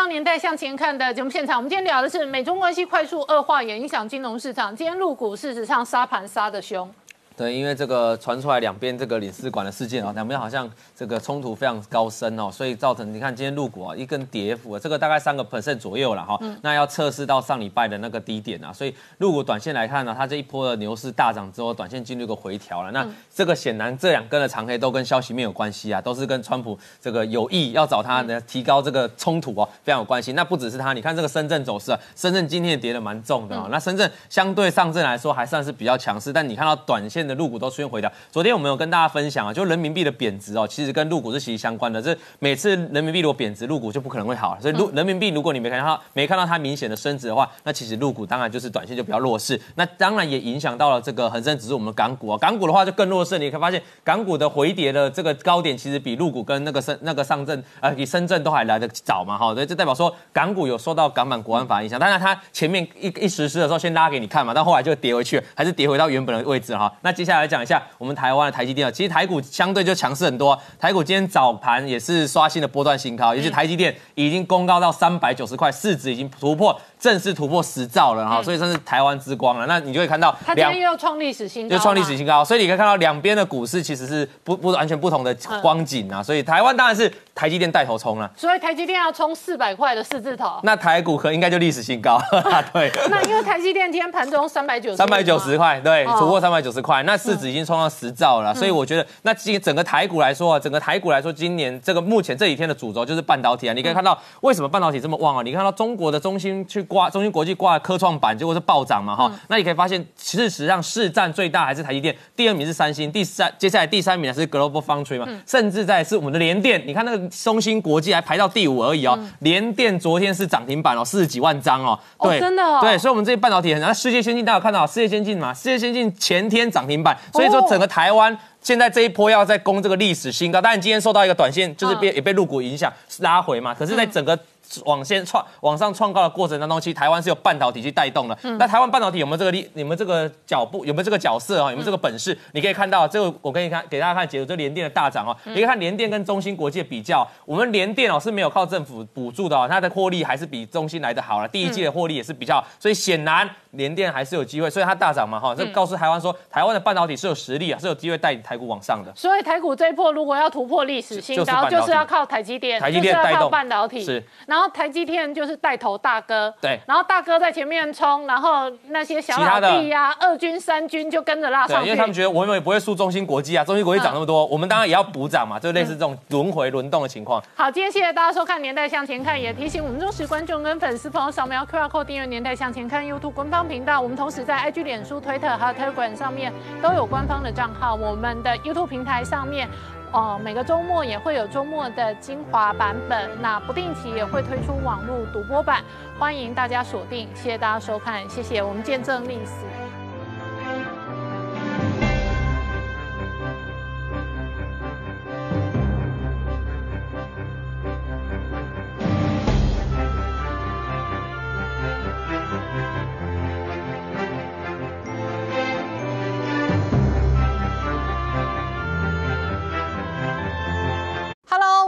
《年代向前看》的节目现场，我们今天聊的是美中关系快速恶化，也影响金融市场。今天入股事实上杀盘杀的凶，对，因为这个传出来两边这个领事馆的事件哦，两边好像这个冲突非常高深哦，所以造成你看今天入股啊一根跌幅啊，这个大概三个 percent 左右了哈、那要测试到上礼拜的那个低点啊，所以入股短线来看呢，它这一波的牛市大涨之后，短线进入一个回调了。那这个显然这两根的长黑都跟消息面有关系啊，都是跟川普这个有意要找他呢提高这个冲突哦，非常有关系。那不只是他，你看这个深圳走势啊，深圳今天也跌得蛮重的啊、那深圳相对上证来说还算是比较强势，但你看到短线的入股都出现回调。昨天我们有跟大家分享啊，就人民币的贬值哦，其实跟入股是息息相关的。这每次人民币如果贬值，入股就不可能会好。所以入人民币如果你没看到没看到它明显的升值的话，那其实入股当然就是短线就比较弱势。那当然也影响到了这个恒生指数，我们港股啊，港股的话就更弱势。你可以发现港股的回跌的这个高点，其实比入股跟那个深那个上证呃比深圳都还来得早嘛，哈，所以这代表说港股有受到港版国安法影响。当然它前面一一实施的时候先拉给你看嘛，但后来就跌回去，还是跌回到原本的位置哈。那接下来讲一下我们台湾的台积电啊，其实台股相对就强势很多，台股今天早盘也是刷新了波段新高，尤其台积电已经公告到三百九十块，市值已经突破正式突破十兆了哈，所以算是台湾之光了。那你就会看到它今天又创历史新高嘛，就创历史新高，所以你可以看到两边的股市其实是不不完全不同的光景啊。所以台湾当然是台积电带头冲了，所以台积电要冲四百块的四字头。那台股可应该就历史新高，对。那因为台积电今天盘中三百九十，三百九十块，对，哦突破三百九十块，那市值已经冲到十兆了，所以我觉得，那今整个台股来说啊，整个台股来说，今年这个目前这几天的主轴就是半导体啊，你可以看到为什么半导体这么旺啊？你看到中国的中心去挂中芯国际挂科创板，结果是暴涨嘛哈。那你可以发现，事实上市占最大还是台积电，第二名是三星，第三接下来第三名是 Global Foundry 嘛，甚至在是我们的联电，你看那个中芯国际还排到第五而已哦。联电昨天是涨停板哦，四十几万张哦。哦真的哦对，所以我们这些半导体很，那世界先进大家有看到世界先进嘛？世界先进前天涨停板，所以说整个台湾。现在这一波要在攻这个历史新高，当然今天受到一个短线，就是被、也被入股影响拉回嘛。可是，在整个往先创往上创高的过程当中，其实台湾是有半导体去带动的。那台湾半导体有没有这个力？有没有这个脚步？有没有这个角色啊？有没有这个本事？你可以看到这个，我可以看给大家看解读这联电的大涨哦。你可以看联电跟中芯国际的比较，我们联电哦是没有靠政府补助的哦，它的获利还是比中芯来的好了。第一季的获利也是比较好，所以显然联电还是有机会，所以它大涨嘛哈，这告诉台湾说，台湾的半导体是有实力啊，是有机会带领台股往上的。所以台股这一波如果要突破历史新高，就是就是要靠台积电，台积电带动半导体，是。然后台积电就是带头大哥，对然后大哥在前面冲，然后那些小老弟呀、二军、三军就跟着拉上，去。因为他们觉得我们也不会输中芯国际啊，中芯国际涨那么多，我们当然也要补涨嘛，就类似这种轮回轮动的情况。好，今天谢谢大家收看《年代向前看》，也提醒我们忠实观众跟粉丝朋友扫描 QR code 订阅《年代向前看》YouTube 官方频道。我们同时在 IG、脸书、推特还有 Telegram 上面都有官方的账号。我们的 YouTube 平台上面。哦，每个周末也会有周末的精华版本，那不定期也会推出网络独播版，欢迎大家锁定。谢谢大家收看，谢谢我们见证历史。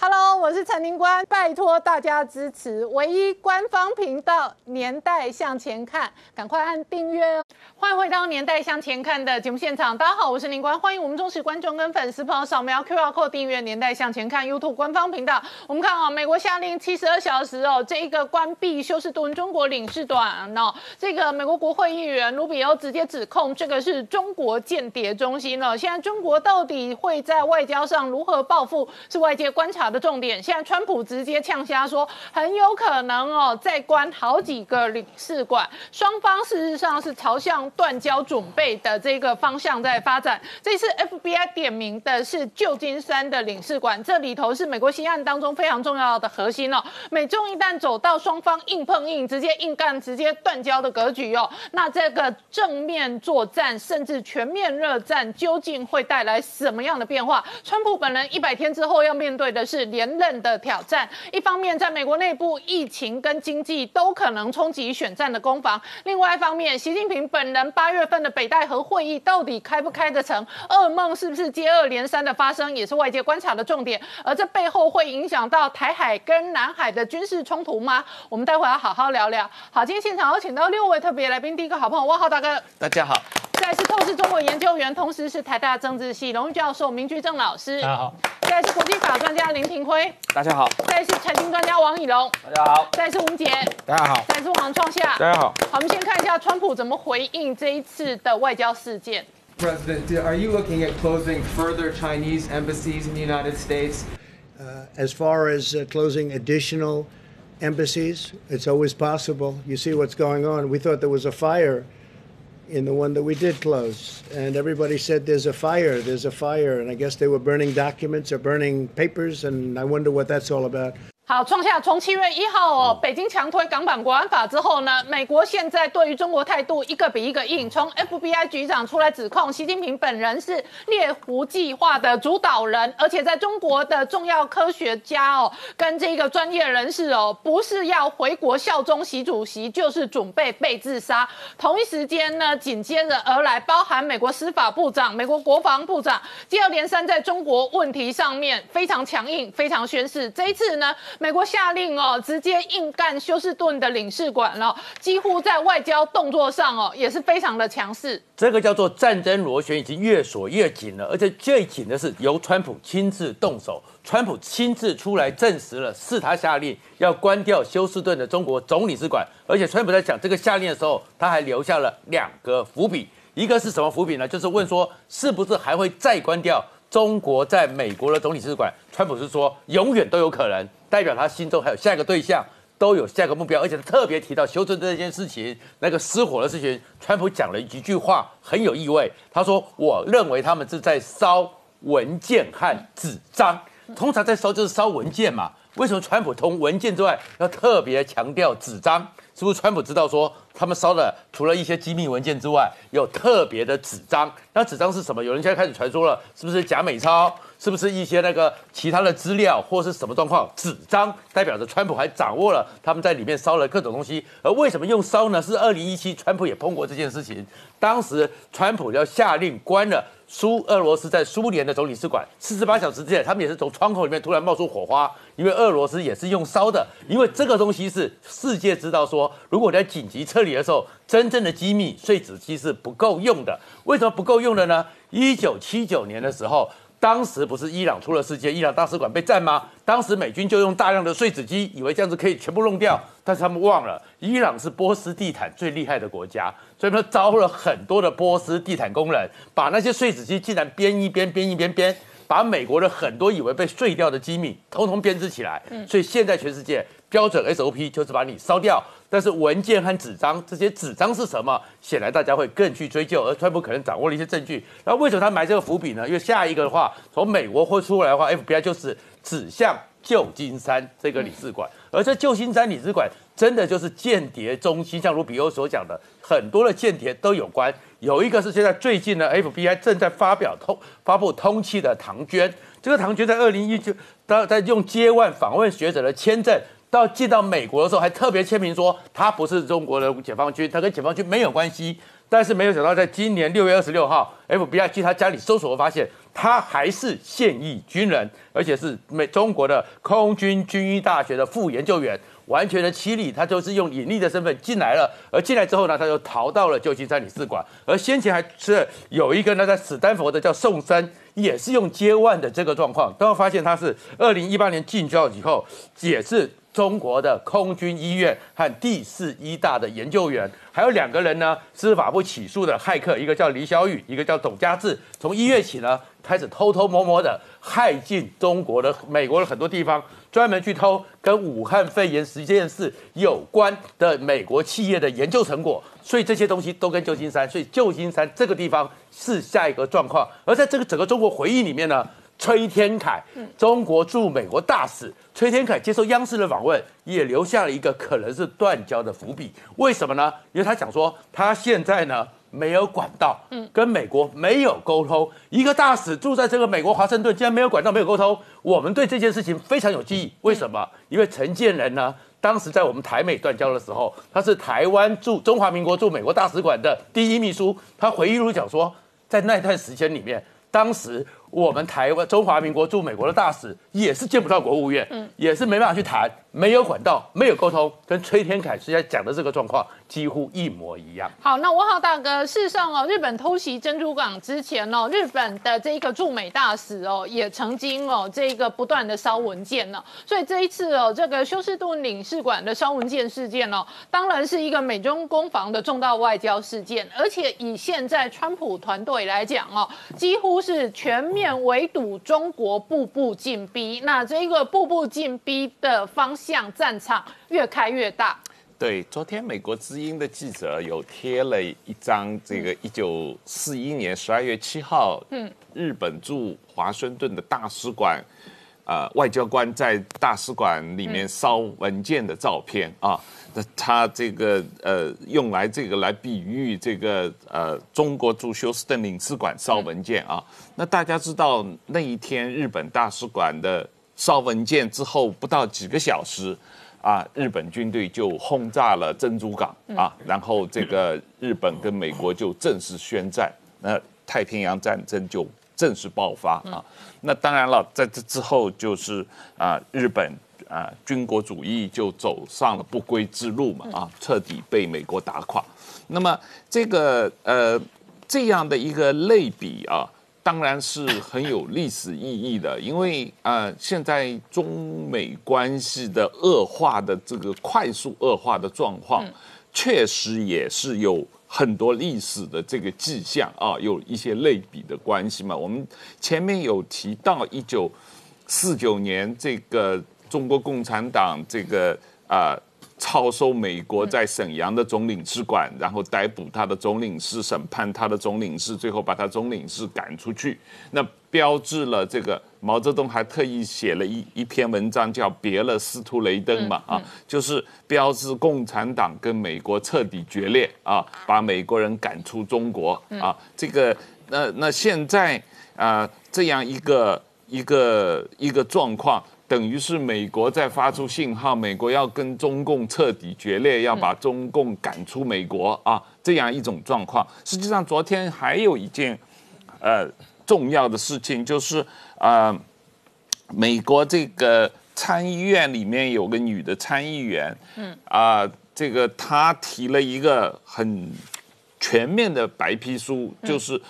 Hello，我是陈宁官，拜托大家支持唯一官方频道《年代向前看》，赶快按订阅哦。欢迎回到《年代向前看》的节目现场，大家好，我是宁官，欢迎我们忠实观众跟粉丝朋友扫描 QR code 订阅《年代向前看》YouTube 官方频道。我们看啊、美国下令七十二小时哦，这一个关闭休斯顿中国领事馆哦，这个美国国会议员卢比欧直接指控这个是中国间谍中心了。现在中国到底会在外交上如何报复，是外界观察的重点。现在川普直接呛瞎说，很有可能哦再关好几个领事馆，双方事实上是朝向断交准备的这个方向在发展。这次 FBI 点名的是旧金山的领事馆，这里头是美国西岸当中非常重要的核心哦。美中一旦走到双方硬碰硬，直接硬干，直接断交的格局哦，那这个正面作战甚至全面热战，究竟会带来什么样的变化？川普本人一百天之后要面对的是连任的挑战，一方面在美国内部疫情跟经济都可能冲击选战的攻防，另外一方面，习近平本人八月份的北戴河会议到底开不开得成？噩梦是不是接二连三的发生，也是外界观察的重点。而这背后会影响到台海跟南海的军事冲突吗？我们待会要好好聊聊。好，今天现场有请到六位特别来宾，第一个好朋友汪浩大哥，大家好，再是透视中国研究员，同时是台大政治系荣誉教授明居正老师，大家好，再是国际法专家林庭辉，大家好，再是财经专家王以龙，大家好，再是吴杰，大家好。再是王创夏。大家好。好，我们先看一下川普怎么回应这一次的外交事件。President, are you looking at closing further Chinese embassies in the United States? As far as uh, closing additional embassies, it's always possible. You see what's going on. We thought there was a fire in the one that we did close, and everybody said there's a fire, there's a fire, and I guess they were burning documents or burning papers, and I wonder what that's all about. 好，创下从七月一号哦，北京强推港版国安法之后呢，美国现在对于中国态度一个比一个硬。从 FBI 局长出来指控习近平本人是猎狐计划的主导人，而且在中国的重要科学家哦，跟这个专业人士哦，不是要回国效忠习主席，就是准备被自杀。同一时间呢，紧接着而来，包含美国司法部长、美国国防部长，接二连三在中国问题上面非常强硬、非常宣誓。这一次呢，美国下令哦，直接硬干休斯顿的领事馆了、几乎在外交动作上哦，也是非常的强势。这个叫做战争螺旋已经越锁越紧了，而且最紧的是由川普亲自动手，川普亲自出来证实了是他下令要关掉休斯顿的中国总领事馆，而且川普在讲这个下令的时候，他还留下了两个伏笔，一个是什么伏笔呢？就是问说是不是还会再关掉中国在美国的总领事馆，川普是说永远都有可能，代表他心中还有下一个对象，都有下一个目标，而且他特别提到修正这件事情，那个失火的事情，川普讲了几句话很有意味，他说我认为他们是在烧文件和纸张，通常在烧就是烧文件嘛，为什么川普从文件之外要特别强调纸张？是不是川普知道说他们烧的除了一些机密文件之外，有特别的纸张？那纸张是什么？有人现在开始传说了，是不是假美钞？是不是一些那个其他的资料，或是什么状况？纸张代表着川普还掌握了他们在里面烧了各种东西。而为什么用烧呢？是二零一七川普也碰过这件事情，当时川普要下令关了。苏俄罗斯在苏联的总领事馆，四十八小时之内，他们也是从窗口里面突然冒出火花，因为俄罗斯也是用烧的，因为这个东西是世界知道说，如果在紧急撤离的时候，真正的机密碎纸机是不够用的。为什么不够用的呢？一九七九年的时候。当时不是伊朗出了事件，伊朗大使馆被占吗？当时美军就用大量的碎纸机，以为这样子可以全部弄掉，但是他们忘了，伊朗是波斯地毯最厉害的国家，所以他招了很多的波斯地毯工人，把那些碎纸机竟然编一编，编一编编，把美国的很多以为被碎掉的机密，通通编织起来。所以现在全世界标准 SOP 就是把你烧掉。但是文件和纸张，这些纸张是什么？显然大家会更去追究，而川普可能掌握了一些证据。那为什么他埋这个伏笔呢？因为下一个的话，从美国会出来的话，FBI 就是指向旧金山这个领事馆，而这旧金山领事馆真的就是间谍中心，像卢比欧所讲的，很多的间谍都有关。有一个是现在最近的 FBI 正在发表通发布通气的唐娟，这个唐娟在二零一九，当在用接万访问学者的签证。到进到美国的时候，还特别签名说他不是中国的解放军，他跟解放军没有关系。但是没有想到，在今年六月二十六号，FBI 去他家里搜索，发现他还是现役军人，而且是美中国的空军军医大学的副研究员，完全的欺力。他就是用隐匿的身份进来了，而进来之后呢，他就逃到了旧金山领事馆。而先前还是有一个呢，在史丹佛的叫宋森，也是用接万的这个状况，都发现他是二零一八年进校以后，也是。中国的空军医院和第四医大的研究员，还有两个人呢，司法部起诉的骇客，一个叫李小雨，一个叫董家志，从一月起呢，开始偷偷摸摸的害进中国的美国的很多地方，专门去偷跟武汉肺炎实验室有关的美国企业的研究成果，所以这些东西都跟旧金山，所以旧金山这个地方是下一个状况，而在这个整个中国回忆里面呢。崔天凯，中国驻美国大使崔天凯接受央视的访问，也留下了一个可能是断交的伏笔。为什么呢？因为他讲说，他现在呢没有管道，嗯，跟美国没有沟通。一个大使住在这个美国华盛顿，竟然没有管道，没有沟通。我们对这件事情非常有记忆。为什么？因为陈建仁呢，当时在我们台美断交的时候，他是台湾驻中华民国驻美国大使馆的第一秘书。他回忆录讲说，在那段时间里面，当时。我们台湾中华民国驻美国的大使也是见不到国务院，嗯，也是没办法去谈，没有管道，没有沟通，跟崔天凯现在讲的这个状况几乎一模一样。好，那我好大哥，事实上哦，日本偷袭珍珠港之前哦，日本的这一个驻美大使哦，也曾经哦，这个不断的烧文件呢，所以这一次哦，这个休斯顿领事馆的烧文件事件哦，当然是一个美中攻防的重大外交事件，而且以现在川普团队来讲哦，几乎是全。面围堵中国，步步进逼。那这个步步进逼的方向，战场越开越大。对，昨天美国之音的记者有贴了一张这个一九四一年十二月七号，嗯，日本驻华盛顿的大使馆，呃，外交官在大使馆里面烧文件的照片啊。那他这个呃，用来这个来比喻这个呃，中国驻休斯顿领事馆烧文件啊。那大家知道那一天日本大使馆的烧文件之后，不到几个小时啊，日本军队就轰炸了珍珠港啊，然后这个日本跟美国就正式宣战，那太平洋战争就正式爆发啊。那当然了，在这之后就是啊，日本。啊，军国主义就走上了不归之路嘛，啊，彻底被美国打垮。那么这个呃这样的一个类比啊，当然是很有历史意义的，因为啊，现在中美关系的恶化的这个快速恶化的状况，确实也是有很多历史的这个迹象啊，有一些类比的关系嘛。我们前面有提到一九四九年这个中国共产党这个啊。超收美国在沈阳的总领事馆，然后逮捕他的总领事，审判他的总领事，最后把他总领事赶出去。那标志了这个毛泽东还特意写了一一篇文章，叫《别了司徒雷登》嘛，啊，就是标志共产党跟美国彻底决裂啊，把美国人赶出中国啊。这个那那现在啊，这样一个一个一个状况。等于是美国在发出信号，美国要跟中共彻底决裂，要把中共赶出美国啊，这样一种状况。实际上，昨天还有一件呃重要的事情，就是啊，美国这个参议院里面有个女的参议员，嗯啊，这个她提了一个很全面的白皮书，就是。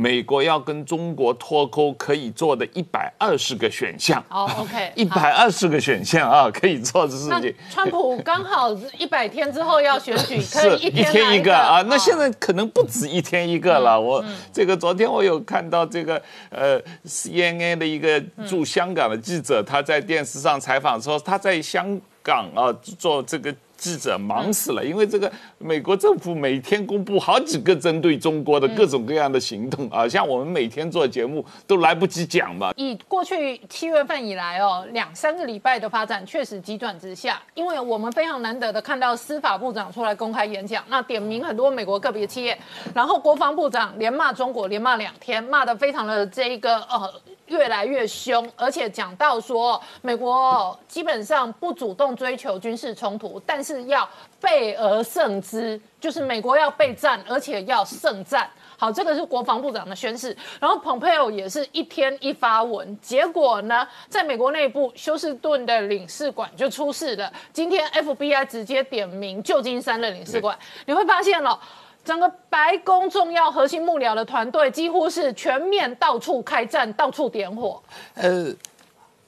美国要跟中国脱钩，可以做的一百二十个选项。哦，OK，一百二十个选项啊，可以做的事情。川普刚好一百天之后要选举，可以一天一个啊。那现在可能不止一天一个了。我这个昨天我有看到这个呃 CNN 的一个驻香港的记者，他在电视上采访说他在香港啊做这个。记者忙死了，因为这个美国政府每天公布好几个针对中国的各种各样的行动啊，像我们每天做节目都来不及讲嘛。以过去七月份以来哦，两三个礼拜的发展确实急转直下，因为我们非常难得的看到司法部长出来公开演讲，那点名很多美国个别企业，然后国防部长连骂中国，连骂两天，骂的非常的这一个呃。越来越凶，而且讲到说，美国基本上不主动追求军事冲突，但是要备而胜之，就是美国要备战，而且要胜战。好，这个是国防部长的宣誓。然后蓬佩奥也是一天一发文，结果呢，在美国内部休斯顿的领事馆就出事了。今天 FBI 直接点名旧金山的领事馆，你会发现了。整个白宫重要核心幕僚的团队几乎是全面到处开战，到处点火。呃，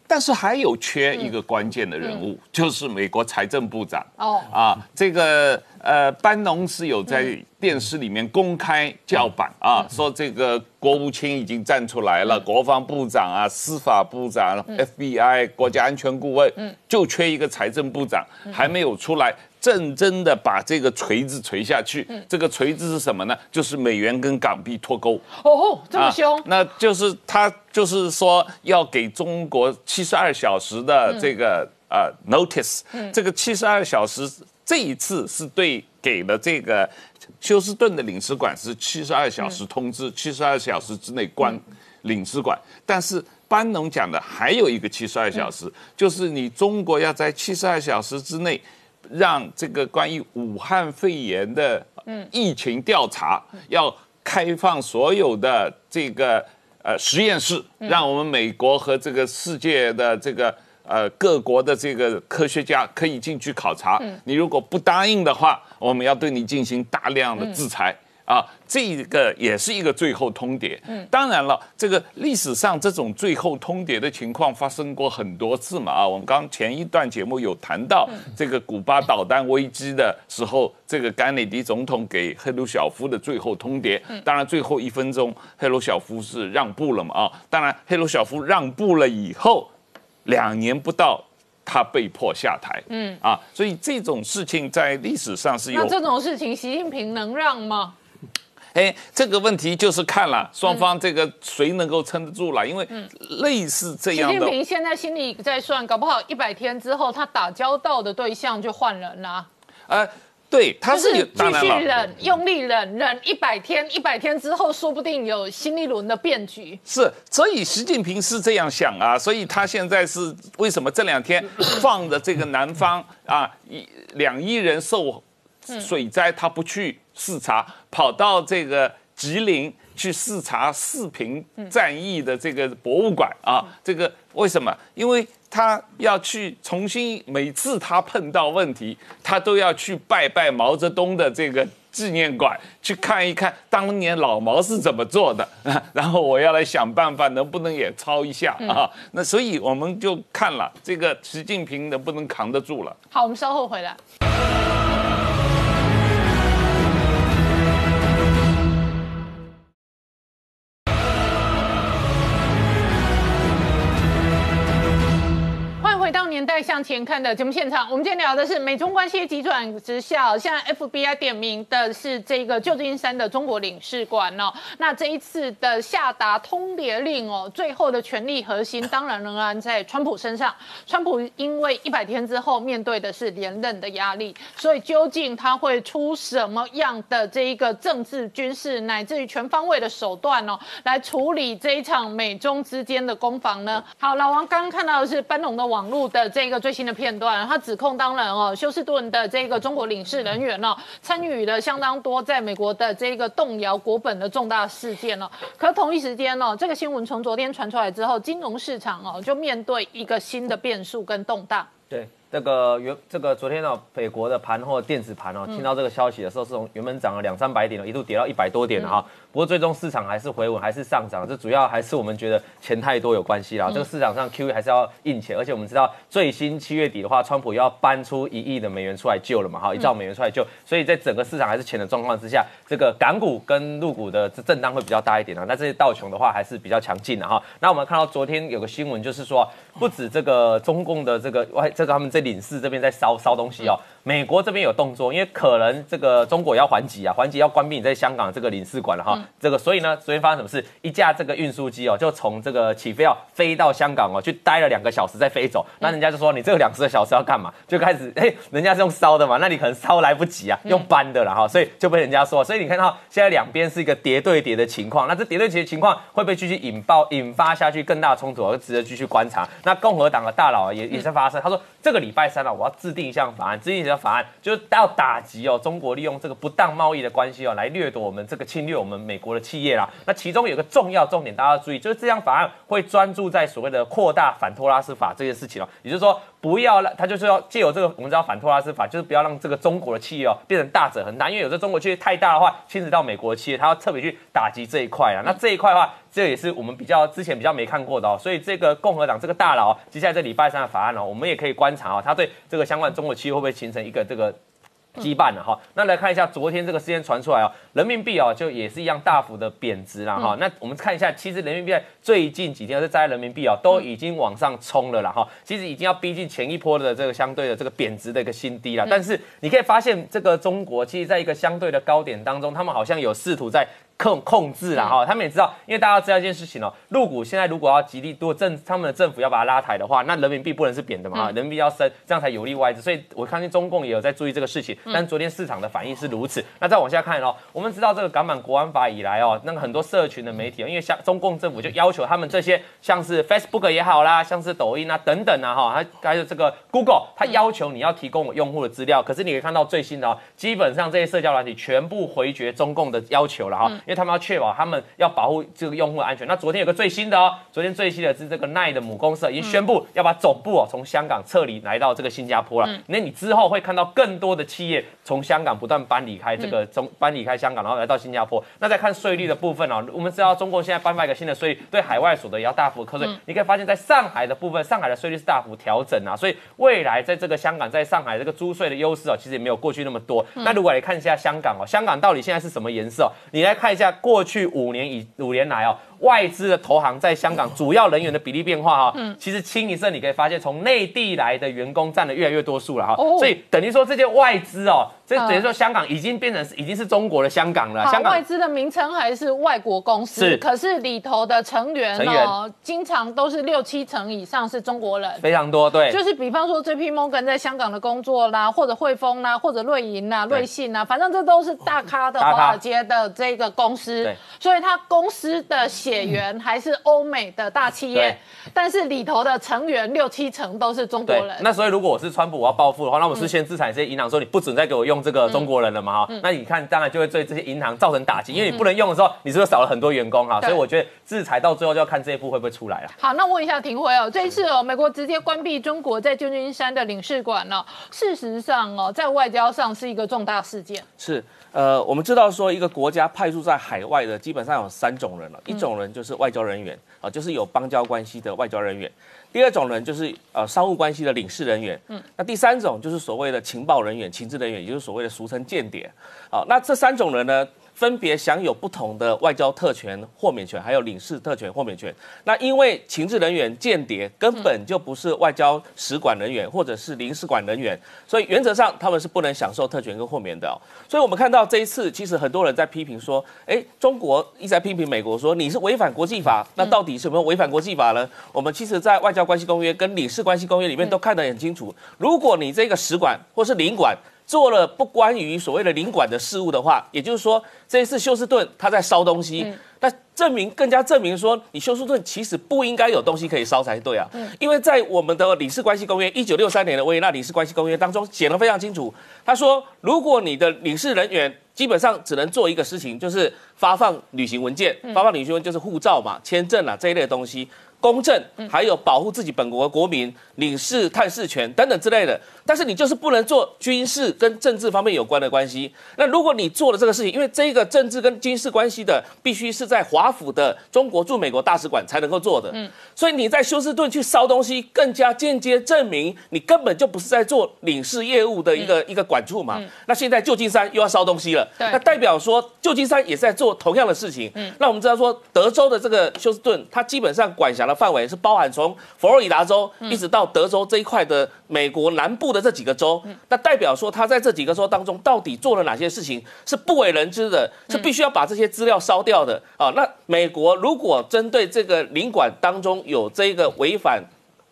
但是还有缺一个关键的人物，就是美国财政部长。哦，啊，这个呃，班农是有在电视里面公开叫板啊，说这个国务卿已经站出来了，国防部长啊，司法部长，FBI 国家安全顾问，嗯，就缺一个财政部长，还没有出来。正真的把这个锤子锤下去，这个锤子是什么呢？就是美元跟港币脱钩。哦，这么凶？那就是他就是说要给中国七十二小时的这个呃 notice。这个七十二小时这一次是对给了这个休斯顿的领事馆是七十二小时通知，七十二小时之内关领事馆。但是班农讲的还有一个七十二小时，就是你中国要在七十二小时之内。让这个关于武汉肺炎的疫情调查要开放所有的这个呃实验室，让我们美国和这个世界的这个呃各国的这个科学家可以进去考察。你如果不答应的话，我们要对你进行大量的制裁。啊，这个也是一个最后通牒。嗯，当然了，这个历史上这种最后通牒的情况发生过很多次嘛。啊，我们刚前一段节目有谈到这个古巴导弹危机的时候，这个甘乃迪总统给赫鲁晓夫的最后通牒。嗯，当然最后一分钟赫鲁晓夫是让步了嘛。啊，当然赫鲁晓夫让步了以后，两年不到他被迫下台。嗯，啊，所以这种事情在历史上是有。那这种事情，习近平能让吗？哎，这个问题就是看了双方这个谁能够撑得住了，因为类似这样的。习近平现在心里在算，搞不好一百天之后他打交道的对象就换人了。呃，对，他是继续忍，用力忍，忍一百天，一百天之后说不定有新一轮的变局。是，所以习近平是这样想啊，所以他现在是为什么这两天 放着这个南方啊一两亿人受水灾，他不去。视察跑到这个吉林去视察四平战役的这个博物馆啊，这个为什么？因为他要去重新，每次他碰到问题，他都要去拜拜毛泽东的这个纪念馆，去看一看当年老毛是怎么做的，然后我要来想办法，能不能也抄一下啊？那所以我们就看了这个习近平能不能扛得住了。好，我们稍后回来。向前看的节目现场，我们今天聊的是美中关系急转直下，现在 FBI 点名的是这个旧金山的中国领事馆哦。那这一次的下达通牒令哦，最后的权力核心当然仍然在川普身上。川普因为一百天之后面对的是连任的压力，所以究竟他会出什么样的这一个政治、军事乃至于全方位的手段哦，来处理这一场美中之间的攻防呢？好，老王刚刚看到的是班农的网络的这一个最新的片段，他指控当然哦，休斯顿的这个中国领事人员哦，参与了相当多在美国的这个动摇国本的重大事件哦。可同一时间哦，这个新闻从昨天传出来之后，金融市场哦就面对一个新的变数跟动荡。对，这个原这个昨天呢，美国的盘后电子盘哦，听到这个消息的时候，是从原本涨了两三百点，一度跌到一百多点的哈。不过最终市场还是回稳，还是上涨。这主要还是我们觉得钱太多有关系啦。这个市场上 QE 还是要印钱，而且我们知道最新七月底的话，川普要搬出一亿的美元出来救了嘛，哈，一兆美元出来救。所以在整个市场还是钱的状况之下，这个港股跟陆股的震荡会比较大一点啊。那这些道琼的话还是比较强劲的哈。那我们看到昨天有个新闻，就是说不止这个中共的这个外这个他们在领事这边在烧烧东西哦，美国这边有动作，因为可能这个中国要还击啊，还击要关闭你在香港这个领事馆了哈。这个所以呢，昨天发生什么事？一架这个运输机哦，就从这个起飞要，飞到香港哦，去待了两个小时再飞走。那人家就说你这个两个小时要干嘛？就开始哎，人家是用烧的嘛，那你可能烧来不及啊，用搬的了哈。所以就被人家说，所以你看到现在两边是一个叠对叠的情况。那这叠对叠的情况会不会继续引爆引发下去更大的冲突？值得继续观察。那共和党的大佬也也在发声，他说这个礼拜三啊，我要制定一项法案，制定的法案就是要打击哦，中国利用这个不当贸易的关系哦，来掠夺我们这个侵略我们美国的企业啦。那其中有个重要重点，大家要注意，就是这项法案会专注在所谓的扩大反托拉斯法这件事情哦，也就是说，不要让他就是要借由这个我们知道反托拉斯法，就是不要让这个中国的企业哦变成大者恒大，因为有的中国企业太大的话，牵扯到美国的企业，他要特别去打击这一块啊。那这一块的话，这也是我们比较之前比较没看过的哦，所以这个共和党这个大佬接下来这礼拜三的法案呢，我们也可以观察哦，他对这个相关中国企业会不会形成一个这个。羁绊了哈，那来看一下昨天这个事件传出来哦，人民币啊就也是一样大幅的贬值了哈。那我们看一下，其实人民币最近几天是在人民币啊都已经往上冲了了哈，其实已经要逼近前一波的这个相对的这个贬值的一个新低了。但是你可以发现，这个中国其实在一个相对的高点当中，他们好像有试图在。控控制了哈，他们也知道，因为大家知道一件事情哦，入股现在如果要极力，如果政他们的政府要把它拉抬的话，那人民币不能是贬的嘛，人民币要升，这样才有利外资。所以我看见中共也有在注意这个事情，但昨天市场的反应是如此。那再往下看哦，我们知道这个港版国安法以来哦，那个很多社群的媒体，因为像中共政府就要求他们这些像是 Facebook 也好啦，像是抖音啊等等啊哈，还还有这个 Google，它要求你要提供我用户的资料，可是你可以看到最新的哦，基本上这些社交软体全部回绝中共的要求了哈，因为他们要确保他们。要保护这个用户的安全。那昨天有个最新的哦，昨天最新的是这个奈的母公司已经宣布要把总部哦从香港撤离来到这个新加坡了。那你之后会看到更多的企业从香港不断搬离开这个中搬离开香港，然后来到新加坡。那再看税率的部分哦，我们知道中国现在颁发一个新的税率，对海外所得也要大幅扣税。你可以发现在上海的部分，上海的税率是大幅调整啊，所以未来在这个香港在上海这个租税的优势哦，其实也没有过去那么多。那如果来看一下香港哦，香港到底现在是什么颜色？你来看一下在过去五年以五年来哦。外资的投行在香港主要人员的比例变化哈，嗯，其实清一色你可以发现，从内地来的员工占了越来越多数了哈，所以等于说这些外资哦，这等于说香港已经变成已经是中国的香港了。香港外资的名称还是外国公司，是，可是里头的成员哦，经常都是六七成以上是中国人，非常多，对，就是比方说 J.P. Morgan 在香港的工作啦，或者汇丰啦，或者瑞银啦、瑞信啦，反正这都是大咖的华尔街的这个公司，所以他公司的血缘还是。是欧美的大企业，但是里头的成员六七成都是中国人。那所以如果我是川普，我要报复的话，那我是先制裁这些银行，说你不准再给我用这个中国人了嘛？哈，那你看，当然就会对这些银行造成打击，因为你不能用的时候，你是不是少了很多员工哈？所以我觉得制裁到最后就要看这一步会不会出来了。好，那问一下廷辉哦，这一次哦，美国直接关闭中国在旧金山的领事馆呢？事实上哦，在外交上是一个重大事件。是。呃，我们知道说一个国家派驻在海外的基本上有三种人了，一种人就是外交人员啊，就是有邦交关系的外交人员；第二种人就是呃商务关系的领事人员，嗯，那第三种就是所谓的情报人员、情治人员，也就是所谓的俗称间谍。好，那这三种人呢？分别享有不同的外交特权、豁免权，还有领事特权、豁免权。那因为情治人员、间谍根本就不是外交使馆人员或者是领事馆人员，所以原则上他们是不能享受特权跟豁免的、哦。所以我们看到这一次，其实很多人在批评说，哎，中国一直在批评美国说你是违反国际法，那到底是有没有违反国际法呢？我们其实，在外交关系公约跟领事关系公约里面都看得很清楚，如果你这个使馆或是领馆，做了不关于所谓的领馆的事务的话，也就是说，这一次休斯顿他在烧东西，那证明更加证明说，你休斯顿其实不应该有东西可以烧才对啊。因为在我们的领事关系公约一九六三年的维也纳领事关系公约当中写得非常清楚，他说，如果你的领事人员基本上只能做一个事情，就是发放旅行文件，发放旅行文就是护照嘛、签证啊这一类的东西。公正，还有保护自己本国的国民、领事探视权等等之类的，但是你就是不能做军事跟政治方面有关的关系。那如果你做了这个事情，因为这个政治跟军事关系的，必须是在华府的中国驻美国大使馆才能够做的。嗯，所以你在休斯顿去烧东西，更加间接证明你根本就不是在做领事业务的一个一个管处嘛。那现在旧金山又要烧东西了，那代表说旧金山也是在做同样的事情。嗯，那我们知道说德州的这个休斯顿，它基本上管辖的范围是包含从佛罗里达州一直到德州这一块的美国南部的这几个州，那代表说他在这几个州当中到底做了哪些事情是不为人知的，是必须要把这些资料烧掉的。啊。那美国如果针对这个领馆当中有这个违反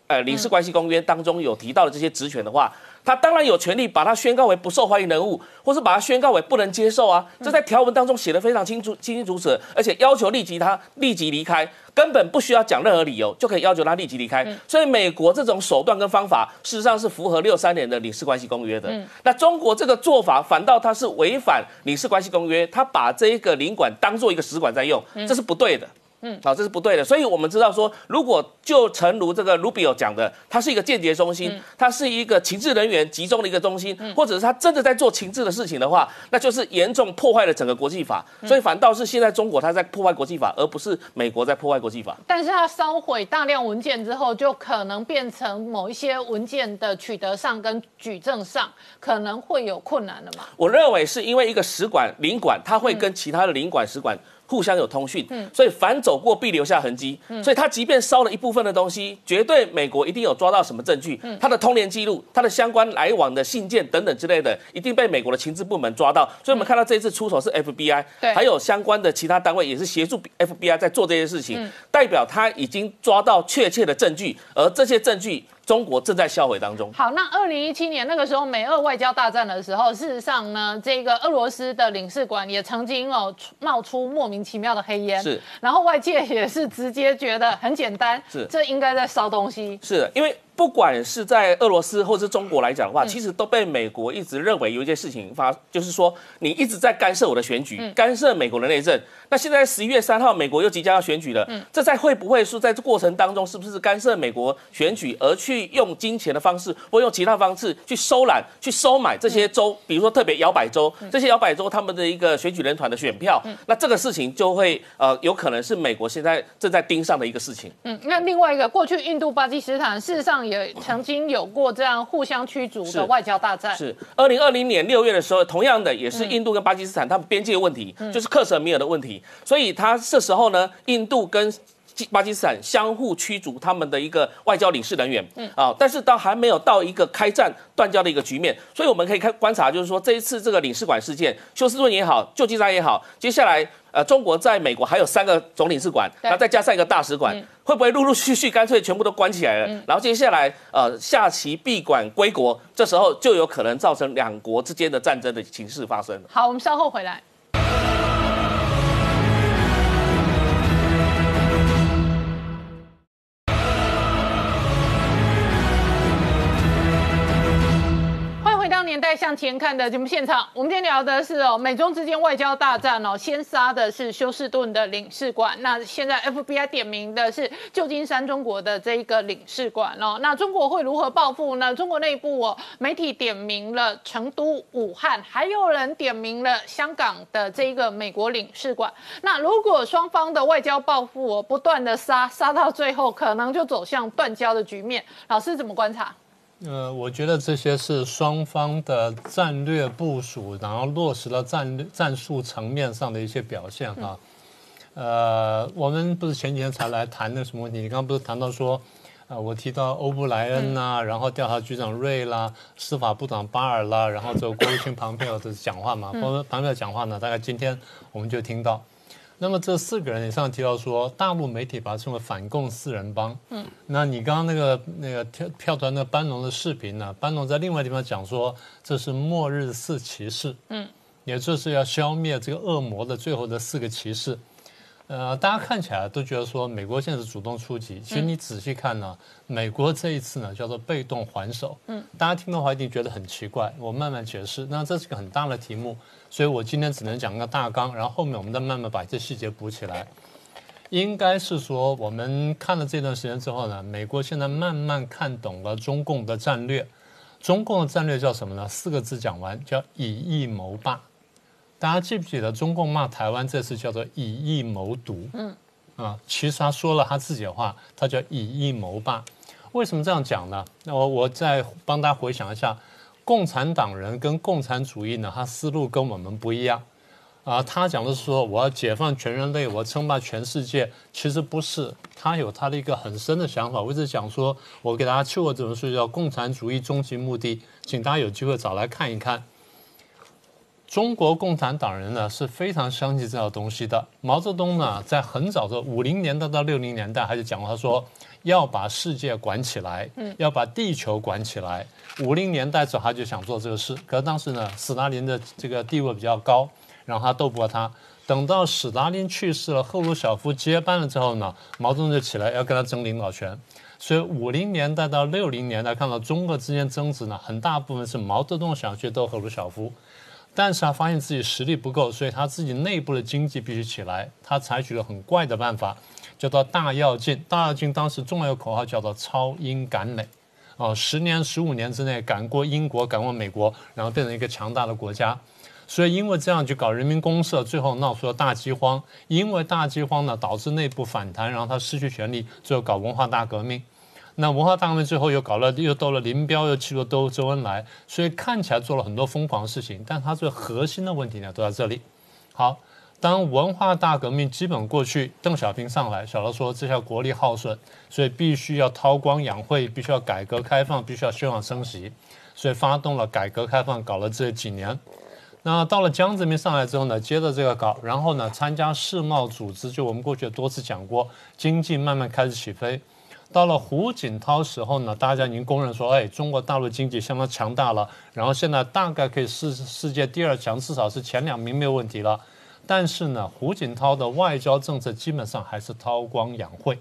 呃领事关系公约当中有提到的这些职权的话，他当然有权利把他宣告为不受欢迎人物，或是把他宣告为不能接受啊。这在条文当中写的非常清楚、清清楚楚，而且要求立即他立即离开，根本不需要讲任何理由就可以要求他立即离开。所以美国这种手段跟方法，事实上是符合六三年的领事关系公约的。那中国这个做法，反倒他是违反领事关系公约，他把这一个领馆当做一个使馆在用，这是不对的。嗯，好，这是不对的。所以我们知道说，如果就诚如这个 Rubio 讲的，它是一个间谍中心，它是一个情治人员集中的一个中心，或者是他真的在做情治的事情的话，那就是严重破坏了整个国际法。所以反倒是现在中国他在破坏国际法，而不是美国在破坏国际法。但是它烧毁大量文件之后，就可能变成某一些文件的取得上跟举证上可能会有困难了嘛？我认为是因为一个使馆领馆，它会跟其他的领馆使馆。互相有通讯，所以凡走过必留下痕迹。所以他即便烧了一部分的东西，绝对美国一定有抓到什么证据，他的通联记录、他的相关来往的信件等等之类的，一定被美国的情治部门抓到。所以我们看到这一次出手是 FBI，还有相关的其他单位也是协助 FBI 在做这些事情，代表他已经抓到确切的证据，而这些证据。中国正在销毁当中。好，那二零一七年那个时候美俄外交大战的时候，事实上呢，这个俄罗斯的领事馆也曾经哦冒出莫名其妙的黑烟。是，然后外界也是直接觉得很简单，是，这应该在烧东西。是，因为。不管是在俄罗斯或是中国来讲的话，其实都被美国一直认为有一件事情发，就是说你一直在干涉我的选举，干涉美国的内政。那现在十一月三号，美国又即将要选举了，这在会不会是在这过程当中，是不是干涉美国选举，而去用金钱的方式，或用其他方式去收揽、去收买这些州，比如说特别摇摆州，这些摇摆州他们的一个选举人团的选票，那这个事情就会呃有可能是美国现在正在盯上的一个事情。嗯，那另外一个过去印度、巴基斯坦，事实上。也曾经有过这样互相驱逐的外交大战。是二零二零年六月的时候，同样的也是印度跟巴基斯坦他们边界问题，就是克什米尔的问题。所以他这时候呢，印度跟巴基斯坦相互驱逐他们的一个外交领事人员。嗯啊，但是到还没有到一个开战断交的一个局面。所以我们可以看观察，就是说这一次这个领事馆事件，休斯顿也好，旧金山也好，接下来。呃，中国在美国还有三个总领事馆，然后再加上一个大使馆，会不会陆陆续续干脆全部都关起来了？然后接下来呃下棋闭馆归国，这时候就有可能造成两国之间的战争的情势发生。好，我们稍后回来。向前看的节目现场，我们今天聊的是哦，美中之间外交大战哦，先杀的是休斯顿的领事馆，那现在 FBI 点名的是旧金山中国的这一个领事馆哦，那中国会如何报复呢？中国内部哦，媒体点名了成都、武汉，还有人点名了香港的这一个美国领事馆。那如果双方的外交报复哦，不断的杀，杀到最后，可能就走向断交的局面。老师怎么观察？呃，我觉得这些是双方的战略部署，然后落实了战略战术层面上的一些表现哈。呃，我们不是前几天才来谈那什么问题？你刚刚不是谈到说，呃，我提到欧布莱恩呐、然后调查局长瑞啦、司法部长巴尔啦，然后这个国务卿庞佩奥的讲话嘛，嗯庞庞佩奥讲话呢，大概今天我们就听到。那么这四个人，你上提到说，大陆媒体把它称为反共四人帮。嗯那你刚刚那个那个票票团那个班农的视频呢？班农在另外地方讲说，这是末日四骑士，嗯，也就是要消灭这个恶魔的最后的四个骑士。呃，大家看起来都觉得说美国现在是主动出击，其实你仔细看呢，美国这一次呢叫做被动还手。嗯大家听的话一定觉得很奇怪，我慢慢解释。那这是个很大的题目，所以我今天只能讲个大纲，然后后面我们再慢慢把这细节补起来。应该是说，我们看了这段时间之后呢，美国现在慢慢看懂了中共的战略。中共的战略叫什么呢？四个字讲完，叫以夷谋霸。大家记不记得中共骂台湾这次叫做以夷谋独？嗯啊，其实他说了他自己的话，他叫以夷谋霸。为什么这样讲呢？那我我再帮大家回想一下，共产党人跟共产主义呢，他思路跟我们不一样。啊，他讲的是说我要解放全人类，我要称霸全世界，其实不是，他有他的一个很深的想法。我一直讲说，我给大家去过这本书叫《共产主义终极目的》，请大家有机会找来看一看。中国共产党人呢是非常相信这套东西的。毛泽东呢在很早的五零年代到六零年代，他就讲过，他说要把世界管起来，嗯要把地球管起来。五零年代时候他就想做这个事，可是当时呢，斯大林的这个地位比较高，然后他斗不过他。等到斯大林去世了，赫鲁晓夫接班了之后呢，毛泽东就起来要跟他争领导权。所以五零年代到六零年代，看到中俄之间争执呢，很大部分是毛泽东想去斗赫鲁晓夫，但是他发现自己实力不够，所以他自己内部的经济必须起来。他采取了很怪的办法，叫做大跃进。大跃进当时重要的口号叫做超英赶美，哦，十年、十五年之内赶过英国，赶过美国，然后变成一个强大的国家。所以因为这样就搞人民公社，最后闹出了大饥荒。因为大饥荒呢，导致内部反弹，然后他失去权力，最后搞文化大革命。那文化大革命最后又搞了，又斗了林彪，又去了周周恩来，所以看起来做了很多疯狂的事情，但他最核心的问题呢都在这里。好，当文化大革命基本过去，邓小平上来，小罗说这下国力耗损，所以必须要韬光养晦，必须要改革开放，必须要休养生息，所以发动了改革开放，搞了这几年。那到了江泽民上来之后呢，接着这个搞，然后呢参加世贸组织，就我们过去多次讲过，经济慢慢开始起飞。到了胡锦涛时候呢，大家已经公认说，哎，中国大陆经济相当强大了，然后现在大概可以是世界第二强，至少是前两名没有问题了。但是呢，胡锦涛的外交政策基本上还是韬光养晦。